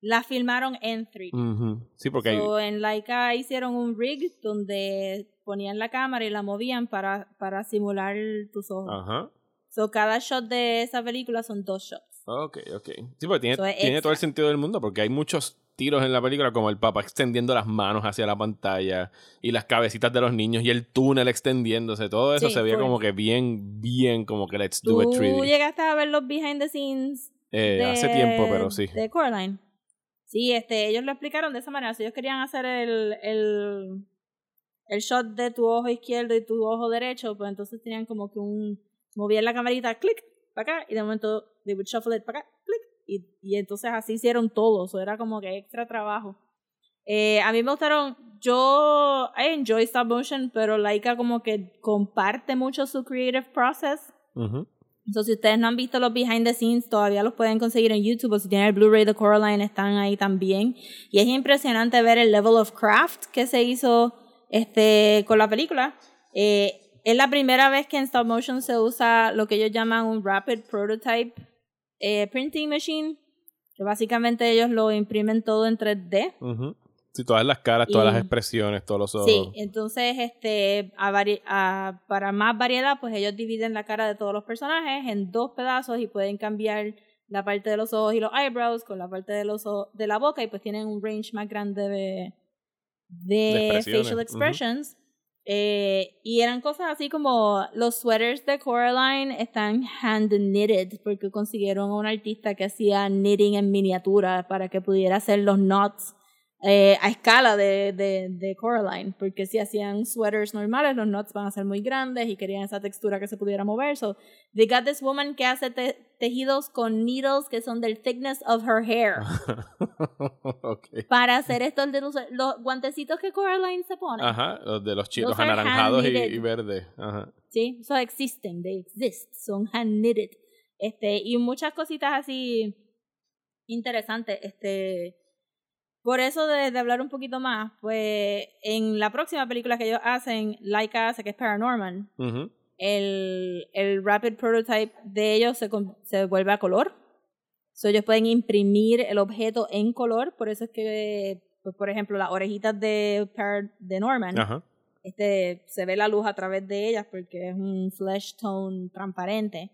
La filmaron en 3D. Ujú. Sí, porque hay- So, en Laika hicieron un rig donde ponían la cámara y la movían para, para simular tus ojos. Ajá. So, cada shot de esa película son dos shots. Ok, ok. Sí, porque tiene, es tiene todo el sentido del mundo porque hay muchos tiros en la película como el papá extendiendo las manos hacia la pantalla y las cabecitas de los niños y el túnel extendiéndose. Todo eso Sí, se veía como que bien, bien como que let's do ¿Tú it 3D. llegaste a ver los behind the scenes Eh, de, hace tiempo, pero sí. de Coraline? Sí, este, ellos lo explicaron de esa manera. Si ellos querían hacer el, el, el shot de tu ojo izquierdo y tu ojo derecho, pues entonces tenían como que un... Movían la camarita, clic, para acá, y de momento they would shuffle it para acá, clic, y, y entonces así hicieron todo. Eso era como que extra trabajo. Eh, a mí me gustaron, yo I enjoy stop motion, pero Laika como que comparte mucho su creative process. Ujú. Entonces, si ustedes no han visto los behind the scenes, todavía los pueden conseguir en YouTube. O si tienen el Blu-ray de Coraline, están ahí también. Y es impresionante ver el level of craft que se hizo este, con la película. Eh, es la primera vez que en stop motion se usa lo que ellos llaman un rapid prototype eh, printing machine. Que básicamente ellos lo imprimen todo en 3D. Ujú. Sí, todas las caras, todas las expresiones, todos los ojos. Sí, entonces este a vari- a- para más variedad, pues ellos dividen la cara de todos los personajes en dos pedazos y pueden cambiar la parte de los ojos y los eyebrows con la parte de los ojos, de la boca y pues tienen un range más grande de, de, De expresiones, facial expressions. Eh, y eran cosas así como los sweaters de Coraline están hand knitted porque consiguieron a un artista que hacía knitting en miniatura para que pudiera hacer los knots eh, a escala de, de, de Coraline, porque si hacían sweaters normales, los knots van a ser muy grandes y querían esa textura que se pudiera mover. So, they got this woman que hace te- tejidos con needles que son del thickness of her hair ok. para hacer estos little, los guantecitos que Coraline se pone. Ajá, los de los chitos anaranjados y, y verdes. Ajá. Sí, eso existen, they exist, son hand knitted. Este, y muchas cositas así interesantes. Este, por eso de, de hablar un poquito más, pues en la próxima película que ellos hacen, Laika hace, que es Paranorman, el, el rapid prototype de ellos se, se vuelve a color. So, ellos pueden imprimir el objeto en color, por eso es que, pues, por ejemplo, las orejitas de, Par- de Norman este, se ve la luz a través de ellas porque es un flesh tone transparente.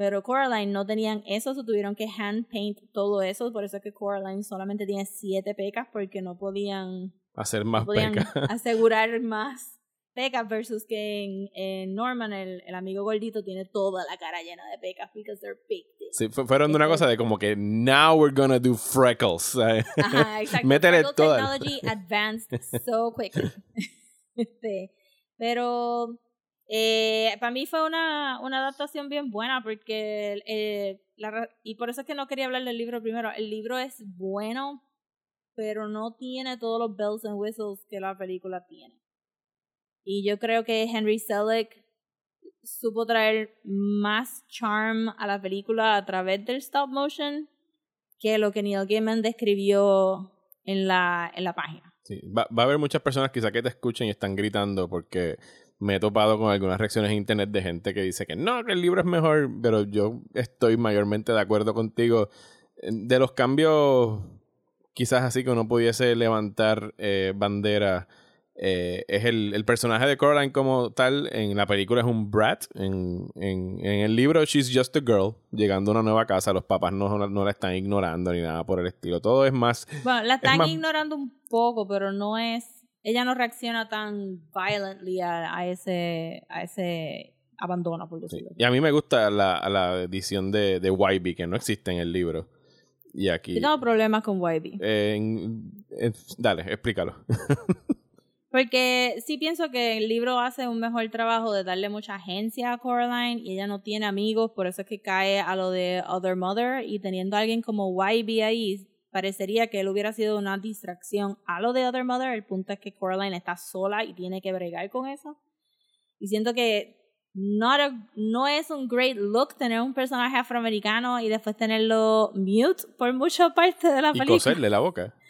Pero Coraline no tenían eso, se tuvieron que hand paint todo eso. Por eso es que Coraline solamente tiene siete pecas porque no podían, Hacer no más podían peca. asegurar más pecas versus que en, en Norman el, el amigo gordito tiene toda la cara llena de pecas because they're big. Sí, fu- fueron de una cosa de como que now we're gonna do freckles. Ajá, exacto. Métele Freckle toda. technology advanced so quickly. Este, pero eh, para mí fue una, una adaptación bien buena porque eh, la y por eso es que no quería hablar del libro primero. El libro es bueno, pero no tiene todos los bells and whistles que la película tiene. Y yo creo que Henry Selick supo traer más charm a la película a través del stop motion que lo que Neil Gaiman describió en la, en la página. Sí, Va, va a haber muchas personas quizá que te escuchen y están gritando porque me he topado con algunas reacciones en internet de gente que dice que no, que el libro es mejor, pero yo estoy mayormente de acuerdo contigo. Eh, De los cambios, quizás así que uno pudiese levantar eh, bandera, eh, es el, el personaje de Coraline como tal, en la película es un brat, en, en, en el libro She's Just a Girl, llegando a una nueva casa, los papás no, no la están ignorando ni nada por el estilo, todo es más... Bueno, la están más- ignorando un poco, pero no es. Ella no reacciona tan violently a, a ese a ese abandono, por Sí. decirlo. Y a mí me gusta la, la edición de, de YB, que no existe en el libro. Y aquí. Yo tengo problemas con YB. eh, en- en- dale, explícalo. Porque sí pienso que el libro hace un mejor trabajo de darle mucha agencia a Coraline y ella no tiene amigos, por eso es que cae a lo de Other Mother y teniendo a alguien como YB ahí, parecería que él hubiera sido una distracción a lo de Other Mother. El punto es que Coraline está sola y tiene que bregar con eso. Y siento que not a- no es un great look tener un personaje afroamericano y después tenerlo mute por mucha parte de la Y película. coserle la boca.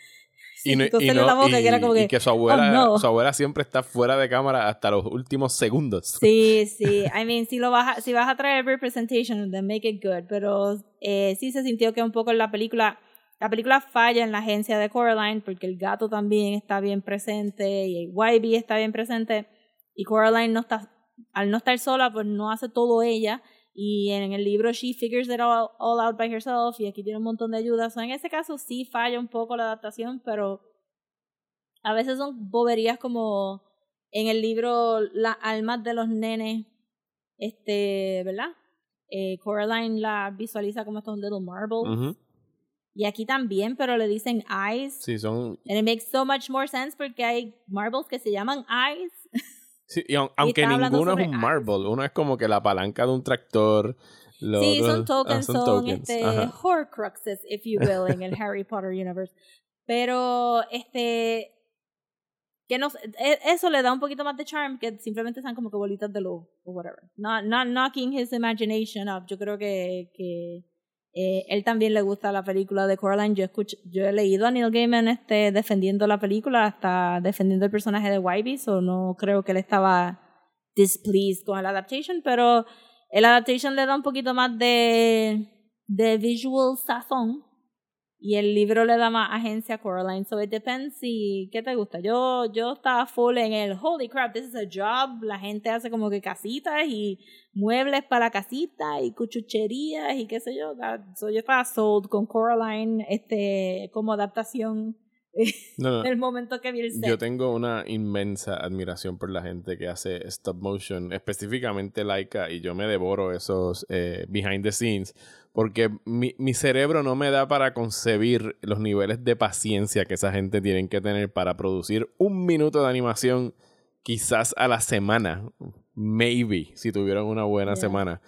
Sí, y, no- y no- la boca, y- que era como y que, su abuela, "Oh, no". su abuela siempre está fuera de cámara hasta los últimos segundos. Sí, sí. I mean, si, lo vas a, si vas a traer representation, then make it good. Pero eh, sí se sintió que un poco en la película, la película falla en la agencia de Coraline porque el gato también está bien presente y el YB está bien presente y Coraline no está, al no estar sola, pues no hace todo ella. Y en el libro she figures it all, all out by herself y aquí tiene un montón de ayuda. So, en ese caso sí falla un poco la adaptación, pero a veces son boberías como en el libro Las almas de los nenes, este, ¿verdad? Eh, Coraline la visualiza como estos little marbles. Ujú. Y aquí también, pero le dicen eyes. Sí, son. And it makes so much more sense porque hay marbles que se llaman eyes. sí, y aunque ninguno es un eyes. marble, uno es como que la palanca de un tractor. los sí, son otros- tokens, ah, son, tokens, este, horcruxes, if you will, en el Harry Potter universe. Pero, este, que no, e- eso le da un poquito más de charm que simplemente sean como que bolitas de luz o whatever. Not, not knocking his imagination up. Yo creo que, que eh, él también le gusta la película de Coraline. Yo, escuch, yo he leído a Neil Gaiman este, defendiendo la película, hasta defendiendo el personaje de Wybie, so no creo que él estaba displeased con el adaptation, pero el adaptation le da un poquito más de, de visual sazón y el libro le da más agencia a Coraline. So it depends si, ¿qué te gusta? Yo, yo estaba full en el, holy crap, this is a job. La gente hace como que casitas y muebles para la casita y cuchucherías y qué sé yo. So yo estaba sold con Coraline este, como adaptación No, no. del momento que vi el set. Yo tengo una inmensa admiración por la gente que hace stop motion, específicamente Laika, y yo me devoro esos eh, behind the scenes, porque mi, mi cerebro no me da para concebir los niveles de paciencia que esa gente tienen que tener para producir un minuto de animación quizás a la semana, maybe, si tuvieran una buena Yeah. semana.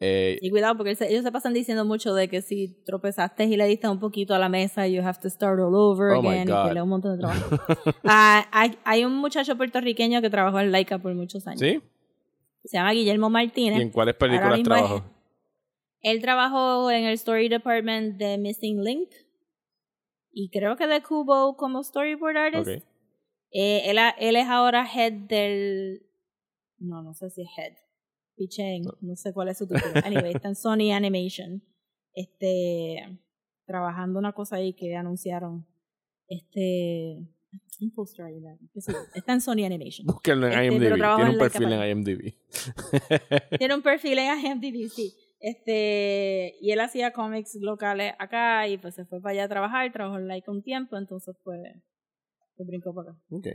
Eh, Y cuidado, porque ellos se pasan diciendo mucho de que si tropezaste y le diste un poquito a la mesa, you have to start all over Oh again, y que le da un montón de trabajo. Ah, hay, hay un muchacho puertorriqueño que trabajó en Laika por muchos años. ¿Sí? Se llama Guillermo Martínez. ¿Y en cuáles películas trabajó? Él trabajó en el Story Department de Missing Link. Y creo que de Kubo como storyboard artist. Ok. Eh, él, él es ahora head del. No, no sé si es head. Pichén, no sé cuál es su título. Anyway, está en Sony Animation. Este. Trabajando una cosa ahí que anunciaron. Este. Un poster ahí. Está en Sony Animation. Búsquenlo en Este, IMDb. Tiene en un perfil en IMDb. Tiene un perfil en IMDb, sí. Este, y él hacía cómics locales acá y pues se fue para allá a trabajar, trabajó en Laika un tiempo, entonces pues, Se brincó para acá. Ok.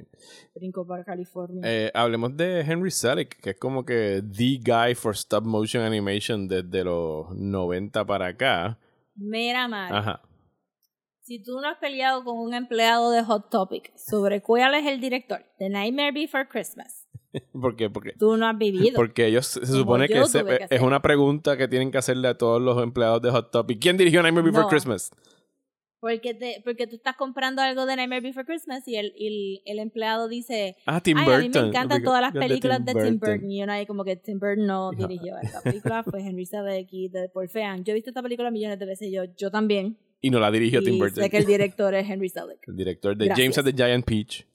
Brincó para California. Eh, hablemos de Henry Selick, que es como que the guy for stop motion animation desde los 90 para acá. Mira, Mario. Ajá. Si tú no has peleado con un empleado de Hot Topic sobre cuál es el director de Nightmare Before Christmas, ¿Por qué? Porque, tú no has vivido. porque ellos se supone que se- tuve que es una pregunta que tienen que hacerle a todos los empleados de Hot Topic. ¿Quién dirigió Nightmare Before No. Christmas? Porque, te, porque tú estás comprando algo de Nightmare Before Christmas y el, y el, el empleado dice, Ah, Tim Ay, Burton. a mí me encantan todas las de películas de Tim Burton. Y uno ahí como que Tim Burton no dirigió esta película, fue Henry y de por Fean. Yo he visto esta película millones de veces, yo, yo también. Y no la dirigió y Tim Burton. sé que el director es Henry Selick, El director de Gracias. James and the Giant Peach.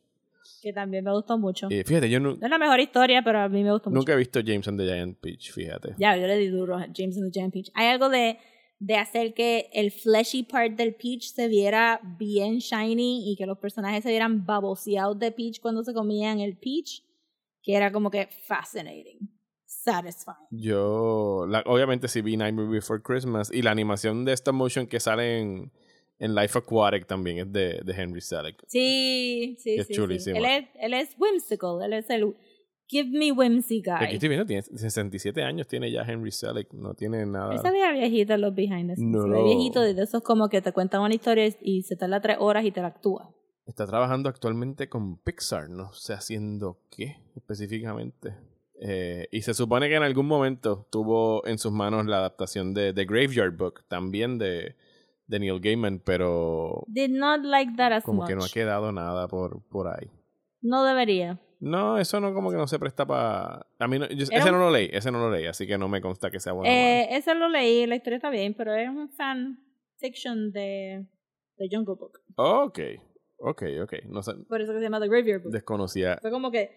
que también me gustó mucho. Eh, fíjate, yo nu- No es la mejor historia, pero a mí me gustó mucho. nunca he visto James and the Giant Peach, fíjate. Ya, yo le di duro a James and the Giant Peach. Hay algo de, de hacer que el fleshy part del Peach se viera bien shiny y que los personajes se vieran baboseados de Peach cuando se comían el Peach, que era como que fascinating, satisfying. Yo, la- obviamente, sí vi Nightmare Before Christmas y la animación de stop motion que sale en, en Life Aquatic también es de, de Henry Selick. Sí, sí, Es sí. sí. chulísimo. Él, es, él es whimsical, él es el give me whimsy Aquí guy. estoy viendo, tiene 67 años, tiene ya Henry Selick, no tiene nada. Veía viejito en los behind the scenes. No ve viejito de esos como que te cuentan una historia y se tarda tres horas y te la actúa. Está trabajando actualmente con Pixar, no sé haciendo qué específicamente. Eh, y se supone que en algún momento tuvo en sus manos la adaptación de The Graveyard Book, también de, de Neil Gaiman, pero Did not like that as como much. que no ha quedado nada por, por ahí. No debería. No, eso no como que no se presta para... A mí no, yo- Era ese un- no lo leí, ese no lo leí, así que no me consta que sea bueno. Eh, ese lo leí, la historia está bien, pero es un fan fiction de, de Jungle Book. Ok, ok, ok. No sé, Por eso que se llama The Graveyard Book. desconocía. Fue como que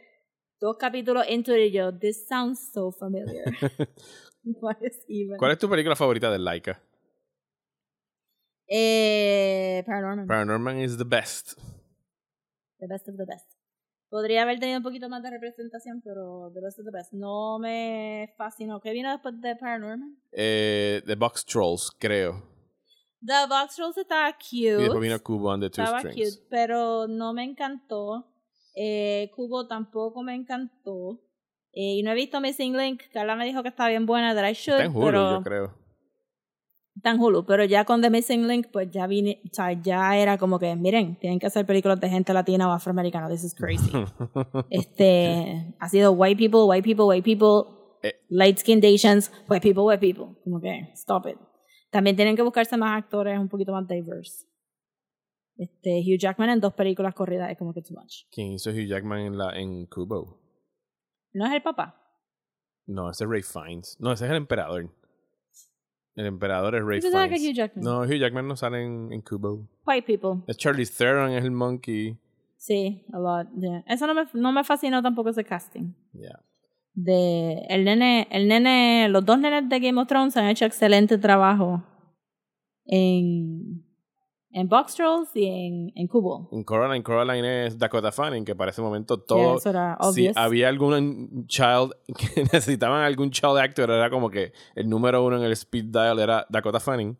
dos capítulos into it y yo, this sounds so familiar. What is even? ¿Cuál es tu película favorita de Laika? Eh, Paranormal. Paranorman is the best. the best of the best. Podría haber tenido un poquito más de representación, pero the best of the best. No me fascinó. ¿Qué vino después de Paranormal? Eh, The Box Trolls, creo. The Box Trolls estaba cute. Y después vino Cubo and the Two Estaba Strings. cute, pero no me encantó. Eh, Cubo tampoco me encantó. Eh, y no he visto Missing Link. Carla me dijo que estaba bien buena, that I should. Está en Hulu, pero, yo creo. En Hulu, pero ya con The Missing Link, pues ya vine, o sea, ya era como que, miren, tienen que hacer películas de gente latina o afroamericana. This is crazy. este, ha sido white people, white people, white people, Eh. light skinned Asians, white people, white people. Como que, stop it. También tienen que buscarse más actores un poquito más diverse. Este, Hugh Jackman en dos películas corridas es como que too much. ¿Quién hizo Hugh Jackman en, la, en Kubo? ¿No es el papá? No, ese es Ray Fiennes. No, ese es el emperador. El emperador es Ray pensaba que Fiennes. Hugh Jackman. No, Hugh Jackman no sale en, en Kubo. White people. Es Charlie Theron, es el monkey. Sí, a lot. yeah. Eso no me, no me fascinó tampoco ese casting. Yeah. de el nene, el nene, los dos nenes de Game of Thrones han hecho excelente trabajo en en Box Trolls y en, en Kubo. En Coraline, Coraline es Dakota Fanning, que para ese momento Yeah, todo... eso era si había algún child que necesitaban algún child actor, era como que el número uno en el speed dial era Dakota Fanning.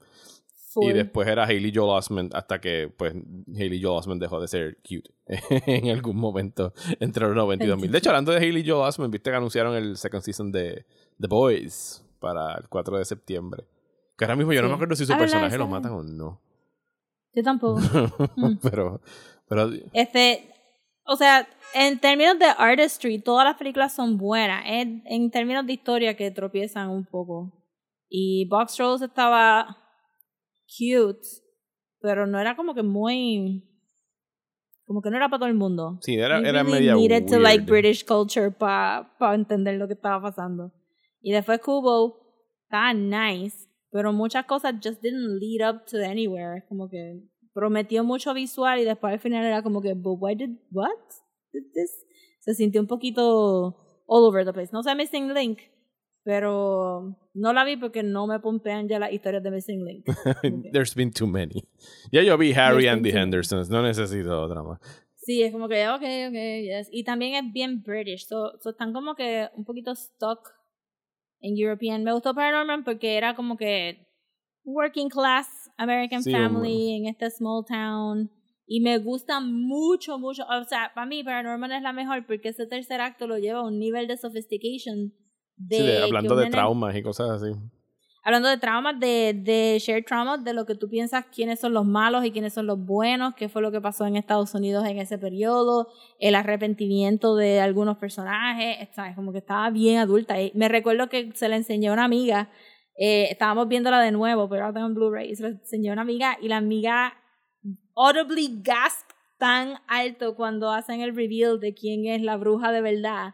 Full. Y después era Hailey Joel Osment hasta que pues Hailey Joel Osment dejó de ser cute en algún momento entre los 90 y 2000. De hecho, hablando de Hailey Joel Osment, viste que anunciaron el second season de The Boys para el 4 de septiembre. Que ahora mismo yo no me acuerdo si su personaje lo matan o no. Yo tampoco. Mm. pero, pero Este, o sea, en términos de artistry, todas las películas son buenas. En, en términos de historia que tropiezan un poco. Y Box Trolls estaba cute, pero no era como que muy como que no era para todo el mundo. sí, era, You era really media needed to like weird. British culture para pa entender lo que estaba pasando. Y después Kubo estaba nice, pero muchas cosas just didn't lead up to anywhere. Como que prometió mucho visual y después al final era como que, but why did, what? Did this? Se sintió un poquito all over the place. No sé Missing Link, pero no la vi porque no me pompean ya las historias de Missing Link. There's been too many. Ya yo vi Harry There's and the. Hendersons, no necesito otra más. Sí, es como que, ok, ok, yes. Y también es bien British. So, so están como que un poquito stuck en European. Me gustó Paranorman porque era como que working class American Sí, family en este small town. Y me gusta mucho, mucho. O sea, para mí Paranorman es la mejor porque ese tercer acto lo lleva a un nivel de sophistication. De, Sí, hablando de traumas y cosas así. Hablando de traumas, de, de shared traumas, de lo que tú piensas quiénes son los malos y quiénes son los buenos, qué fue lo que pasó en Estados Unidos en ese periodo, el arrepentimiento de algunos personajes, ¿sabes? Como que estaba bien adulta. Y me recuerdo que se la enseñé a una amiga, eh, estábamos viéndola de nuevo, pero ahora tengo en Blu-ray, y se la enseñé a una amiga y la amiga audibly gasp tan alto cuando hacen el reveal de quién es la bruja de verdad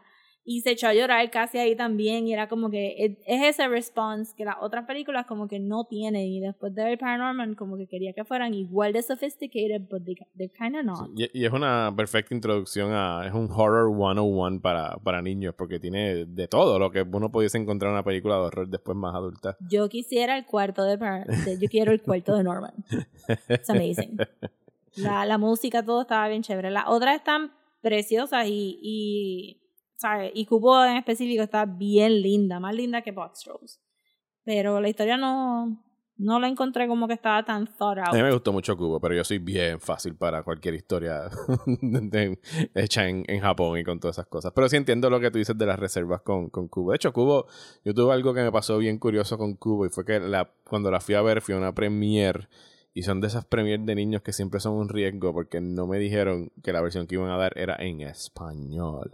y se echó a llorar casi ahí también y era como que es es ese response que las otras películas como que no tienen y después de ver Paranorman como que quería que fueran igual de sophisticated but they, they're kind of not Y, y es una perfecta introducción a. Es un horror 101 para, para niños, porque tiene de todo lo que uno pudiese encontrar en una película de horror después más adulta. yo quisiera el cuarto de- yo quiero el cuarto de Norman it's amazing la, la música todo estaba bien chévere las otras están preciosas y, y ¿sabes? y Cubo en específico está bien linda más linda que Box Rose pero la historia no no la encontré como que estaba tan thought A mí out me gustó mucho Cubo, pero yo soy bien fácil para cualquier historia de- hecha en, en Japón y con todas esas cosas. Pero sí entiendo lo que tú dices de las reservas con, con Cubo. De hecho, Cubo, yo tuve algo que me pasó bien curioso con Cubo y fue que la, cuando la fui a ver, fui a una premiere y son de esas premieres de niños que siempre son un riesgo porque no me dijeron que la versión que iban a dar era en español.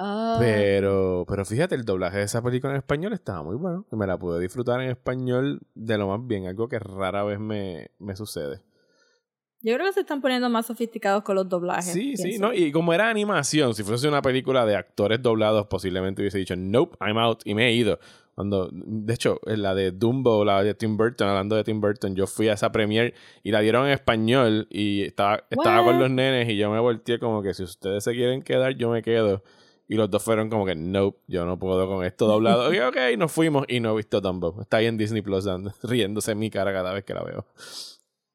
Ah. Pero, pero fíjate, el doblaje de esa película en español estaba muy bueno. Y me la pude disfrutar en español de lo más bien, algo que rara vez me, me sucede. Yo creo que se están poniendo más sofisticados con los doblajes. Sí, sí. ¿no? Y como era animación, si fuese una película de actores doblados, posiblemente hubiese dicho, nope, I'm out, y me he ido. Cuando, de hecho, la de Dumbo, la de Tim Burton, hablando de Tim Burton, yo fui a esa premiere y la dieron en español y estaba, estaba con los nenes y yo me volteé como que si ustedes se quieren quedar, yo me quedo. Y los dos fueron como que, nope, yo no puedo con esto doblado. y ok, nos fuimos y no he visto Dumbo. Está ahí en Disney Plus dando- riéndose en mi cara cada vez que la veo.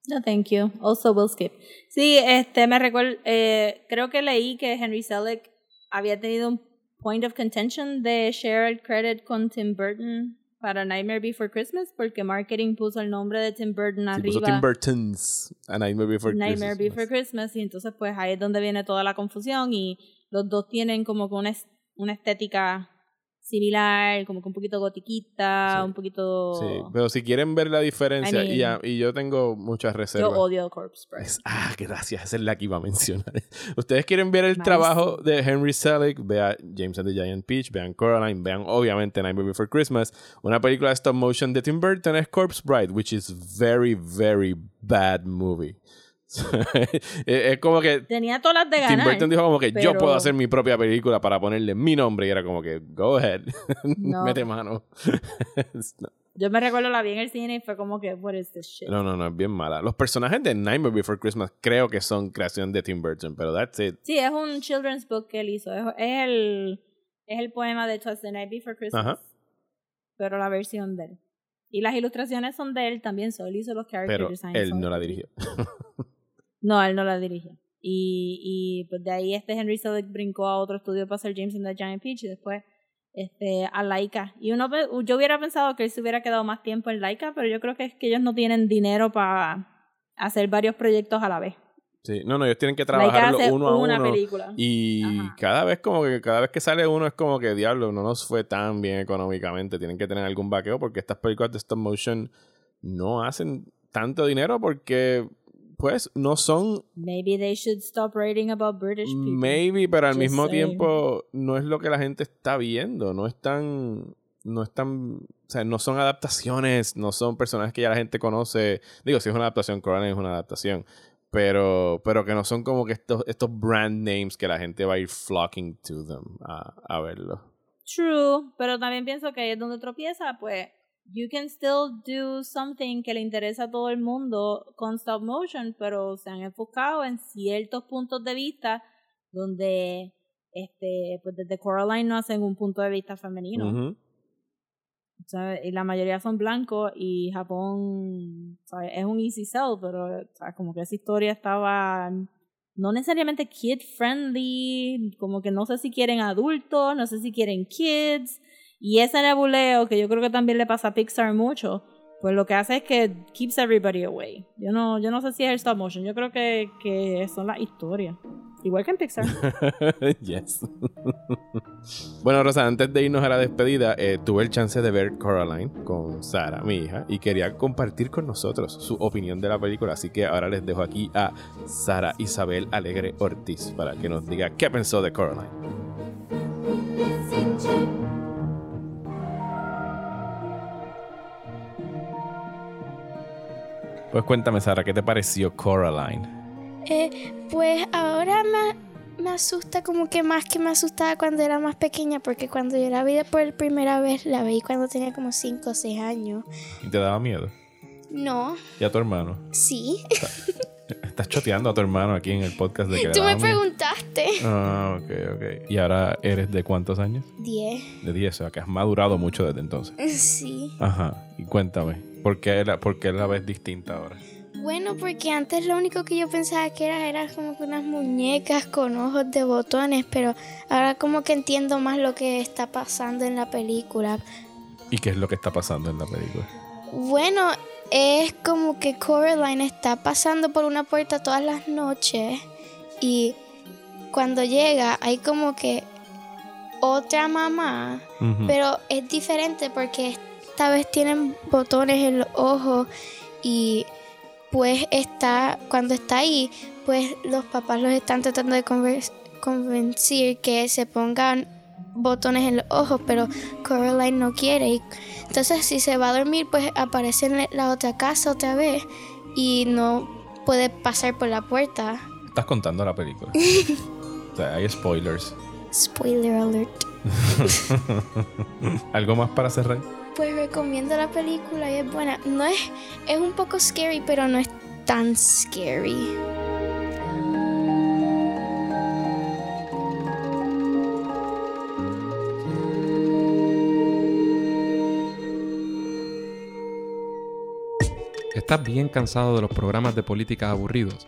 No, thank you. Also, will skip. Sí, este, me recuerdo, eh, creo que leí que Henry Selick había tenido un point of contention de share el credit con Tim Burton para Nightmare Before Christmas porque marketing puso el nombre de Tim Burton Sí, arriba. puso Tim Burton's A Nightmare Before Nightmare Christmas. Before Christmas y entonces pues ahí es donde viene toda la confusión y los dos tienen como que una, una estética similar, como que un poquito gotiquita, Sí. un poquito... Sí, pero si quieren ver la diferencia, I mean, y, yo tengo muchas Yo reservas. odio Corpse Bride. Ah, gracias, esa es la que iba a mencionar. Ustedes quieren ver el Nice. trabajo de Henry Selick, vean James and the Giant Peach, vean Coraline, vean obviamente Nightmare Before Christmas. Una película de stop motion de Tim Burton es Corpse Bride, which is very, very bad movie. es como que Tenía todas las de Tim. Burton dijo como que yo puedo hacer mi propia película para ponerle mi nombre y era como que go ahead, No. mete mano. no. Yo me recuerdo la vi en el cine y fue como que, what is this shit? No, no, no, es bien mala. Los personajes de Nightmare Before Christmas creo que son creación de Tim Burton, pero that's it. Sí, es un children's book que él hizo. Es, el, es el poema de Twas the Night Before Christmas. Ajá. Pero la versión de él. Y las ilustraciones son de él también, so él hizo los character Pero designs. él no la dirigió. No, él no la dirigió. Y, y pues de ahí este Henry Selick brincó a otro estudio para hacer James and the Giant Peach y después este, a Laika. Y uno yo hubiera pensado que él se hubiera quedado más tiempo en Laika, pero yo creo que es que ellos no tienen dinero para hacer varios proyectos a la vez. Sí, no, no, ellos tienen que trabajarlo uno a una uno. película. Y Ajá. cada vez como que cada vez que sale uno es como que diablo, no nos fue tan bien económicamente. Tienen que tener algún vaqueo porque estas películas de stop motion no hacen tanto dinero porque pues no son Maybe they should stop writing about British people. maybe, pero al Just mismo saying. tiempo no es lo que la gente está viendo, no están no están, o sea, no son adaptaciones, no son personajes que ya la gente conoce. Digo, si es una adaptación, Coraline es una adaptación, pero pero que no son como que estos estos brand names que la gente va a ir flocking to them a, a verlo. True, pero también pienso que ahí es donde tropieza, pues you can still do something que le interesa a todo el mundo con stop motion, pero se han enfocado en ciertos puntos de vista donde este pues desde Coraline no hacen un punto de vista femenino. Y la mayoría son blancos y Japón ¿sabes? es un easy sell, pero como que esa historia estaba no necesariamente kid friendly, como que no sé si quieren adultos, no sé si quieren kids, y ese nebuleo que yo creo que también le pasa a Pixar mucho, pues lo que hace es que keeps everybody away. Yo no, yo no sé si es el stop motion, yo creo que, que son las historias. Igual que en Pixar. yes. bueno, Rosa, antes de irnos a la despedida, eh, tuve el chance de ver Coraline con Sara, mi hija, y quería compartir con nosotros su opinión de la película. Así que ahora les dejo aquí a Sara Isabel Alegre Ortiz para que nos diga qué pensó de Coraline. Pues cuéntame, Sara, ¿qué te pareció Coraline? Eh, pues ahora me, me asusta como que más que me asustaba cuando era más pequeña, porque cuando yo la vi por primera vez, la vi cuando tenía como 5 o 6 años. ¿Y te daba miedo? No, ¿Y a tu hermano? sí. Estás choteando a tu hermano aquí en el podcast de que Tú me preguntaste. Ah, ok, ok. ¿Y ahora eres de cuántos años? 10. De 10, o sea, que has madurado mucho desde entonces. Sí. Ajá, y cuéntame, ¿por qué la, por qué la ves distinta ahora? Bueno, porque antes lo único que yo pensaba que era era como que unas muñecas con ojos de botones, pero ahora como que entiendo más lo que está pasando en la película. ¿Y qué es lo que está pasando en la película? Bueno, es como que Coraline está pasando por una puerta todas las noches y cuando llega hay como que otra mamá, pero es diferente porque esta vez tienen botones en los ojos y pues está cuando está ahí, pues los papás los están tratando de convencer que se pongan botones en los ojos, pero Coraline no quiere. Y entonces si se va a dormir, pues aparece en la otra casa otra vez y no puede pasar por la puerta. Estás contando la película. o sea, hay spoilers. Spoiler alert. ¿Algo más para cerrar? Pues recomiendo la película y es buena. No es, es un poco scary, pero no es tan scary. ¿Estás bien cansado de los programas de política aburridos?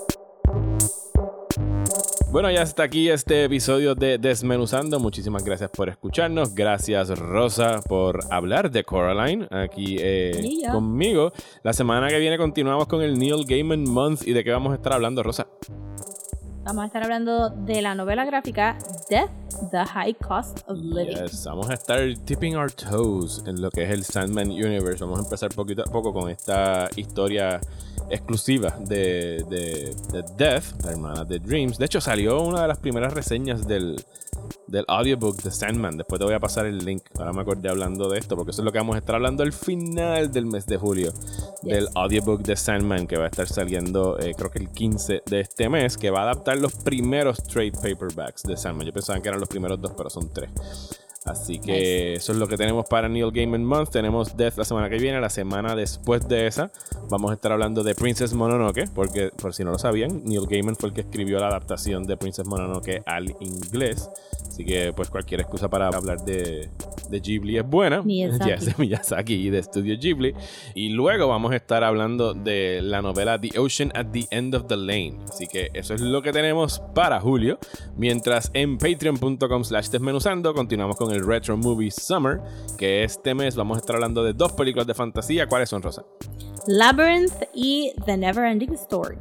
Bueno, ya está aquí este episodio de Desmenuzando. Muchísimas gracias por escucharnos. Gracias, Rosa, por hablar de Coraline aquí eh, conmigo. La semana que viene continuamos con el Neil Gaiman Month. ¿Y de qué vamos a estar hablando, Rosa? Vamos a estar hablando de la novela gráfica Death, The High Cost of Living. Yes, vamos a estar tipping our toes en lo que es el Sandman Universe. Vamos a empezar poquito a poco con esta historia exclusiva de, de, de Death, la hermana de Dreams. De hecho, salió una de las primeras reseñas del, del audiobook de Sandman. Después te voy a pasar el link. Ahora me acordé hablando de esto, porque eso es lo que vamos a estar hablando al final del mes de julio. Del audiobook de Sandman, que va a estar saliendo, eh, creo que el 15 de este mes, que va a adaptar los primeros trade paperbacks de Sandman. Yo pensaba que eran los primeros dos, pero son tres. Así que eso es lo que tenemos para Neil Gaiman Month. Tenemos Death la semana que viene. La semana después de esa vamos a estar hablando de Princess Mononoke. Porque, por si no lo sabían, Neil Gaiman fue el que escribió la adaptación de Princess Mononoke al inglés. Así que pues cualquier excusa para hablar de, de Ghibli es buena. Miyazaki. Ya, de Miyazaki y de Studio Ghibli. Y luego vamos a estar hablando de la novela The Ocean at the End of the Lane. Así que eso es lo que tenemos para julio. Mientras en patreon.com slash desmenuzando continuamos con el Retro Movie Summer. Que este mes vamos a estar hablando de dos películas de fantasía. ¿Cuáles son, Rosa? Labyrinth y The Neverending Story.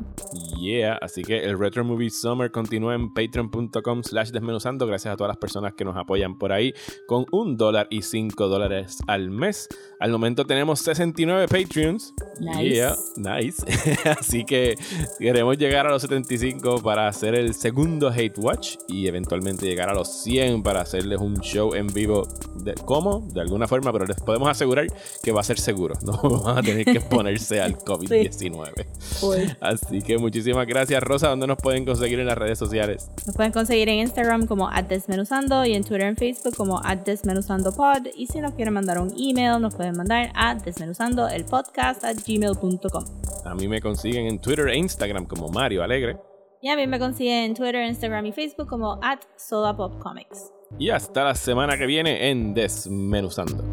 Yeah, así que el Retro Movie Summer continúa en patreon.com slash desmenuzando. Gracias a todas las personas que nos apoyan por ahí con un dólar y cinco dólares al mes. Al momento tenemos 69 Patreons. Nice. Yeah, nice. así que queremos llegar a los 75 para hacer el segundo Hate Watch y eventualmente llegar a los 100 para hacerles un show en vivo. De, ¿Cómo? De alguna forma, pero les podemos asegurar que va a ser seguro. No van a tener que exponerse al COVID-19. Pues, Así que muchísimas gracias, Rosa. ¿Dónde nos pueden conseguir en las redes sociales? Nos pueden conseguir en Instagram como @desmenuzando y en Twitter y Facebook como @desmenuzandopod y si nos quieren mandar un email nos pueden mandar a desmenuzandoelpodcast at gmail.com. A mí me consiguen en Twitter e Instagram como Mario Alegre. Y a mí me consiguen en Twitter, Instagram y Facebook como at sodapopcomics. Y hasta la semana que viene en Desmenuzando.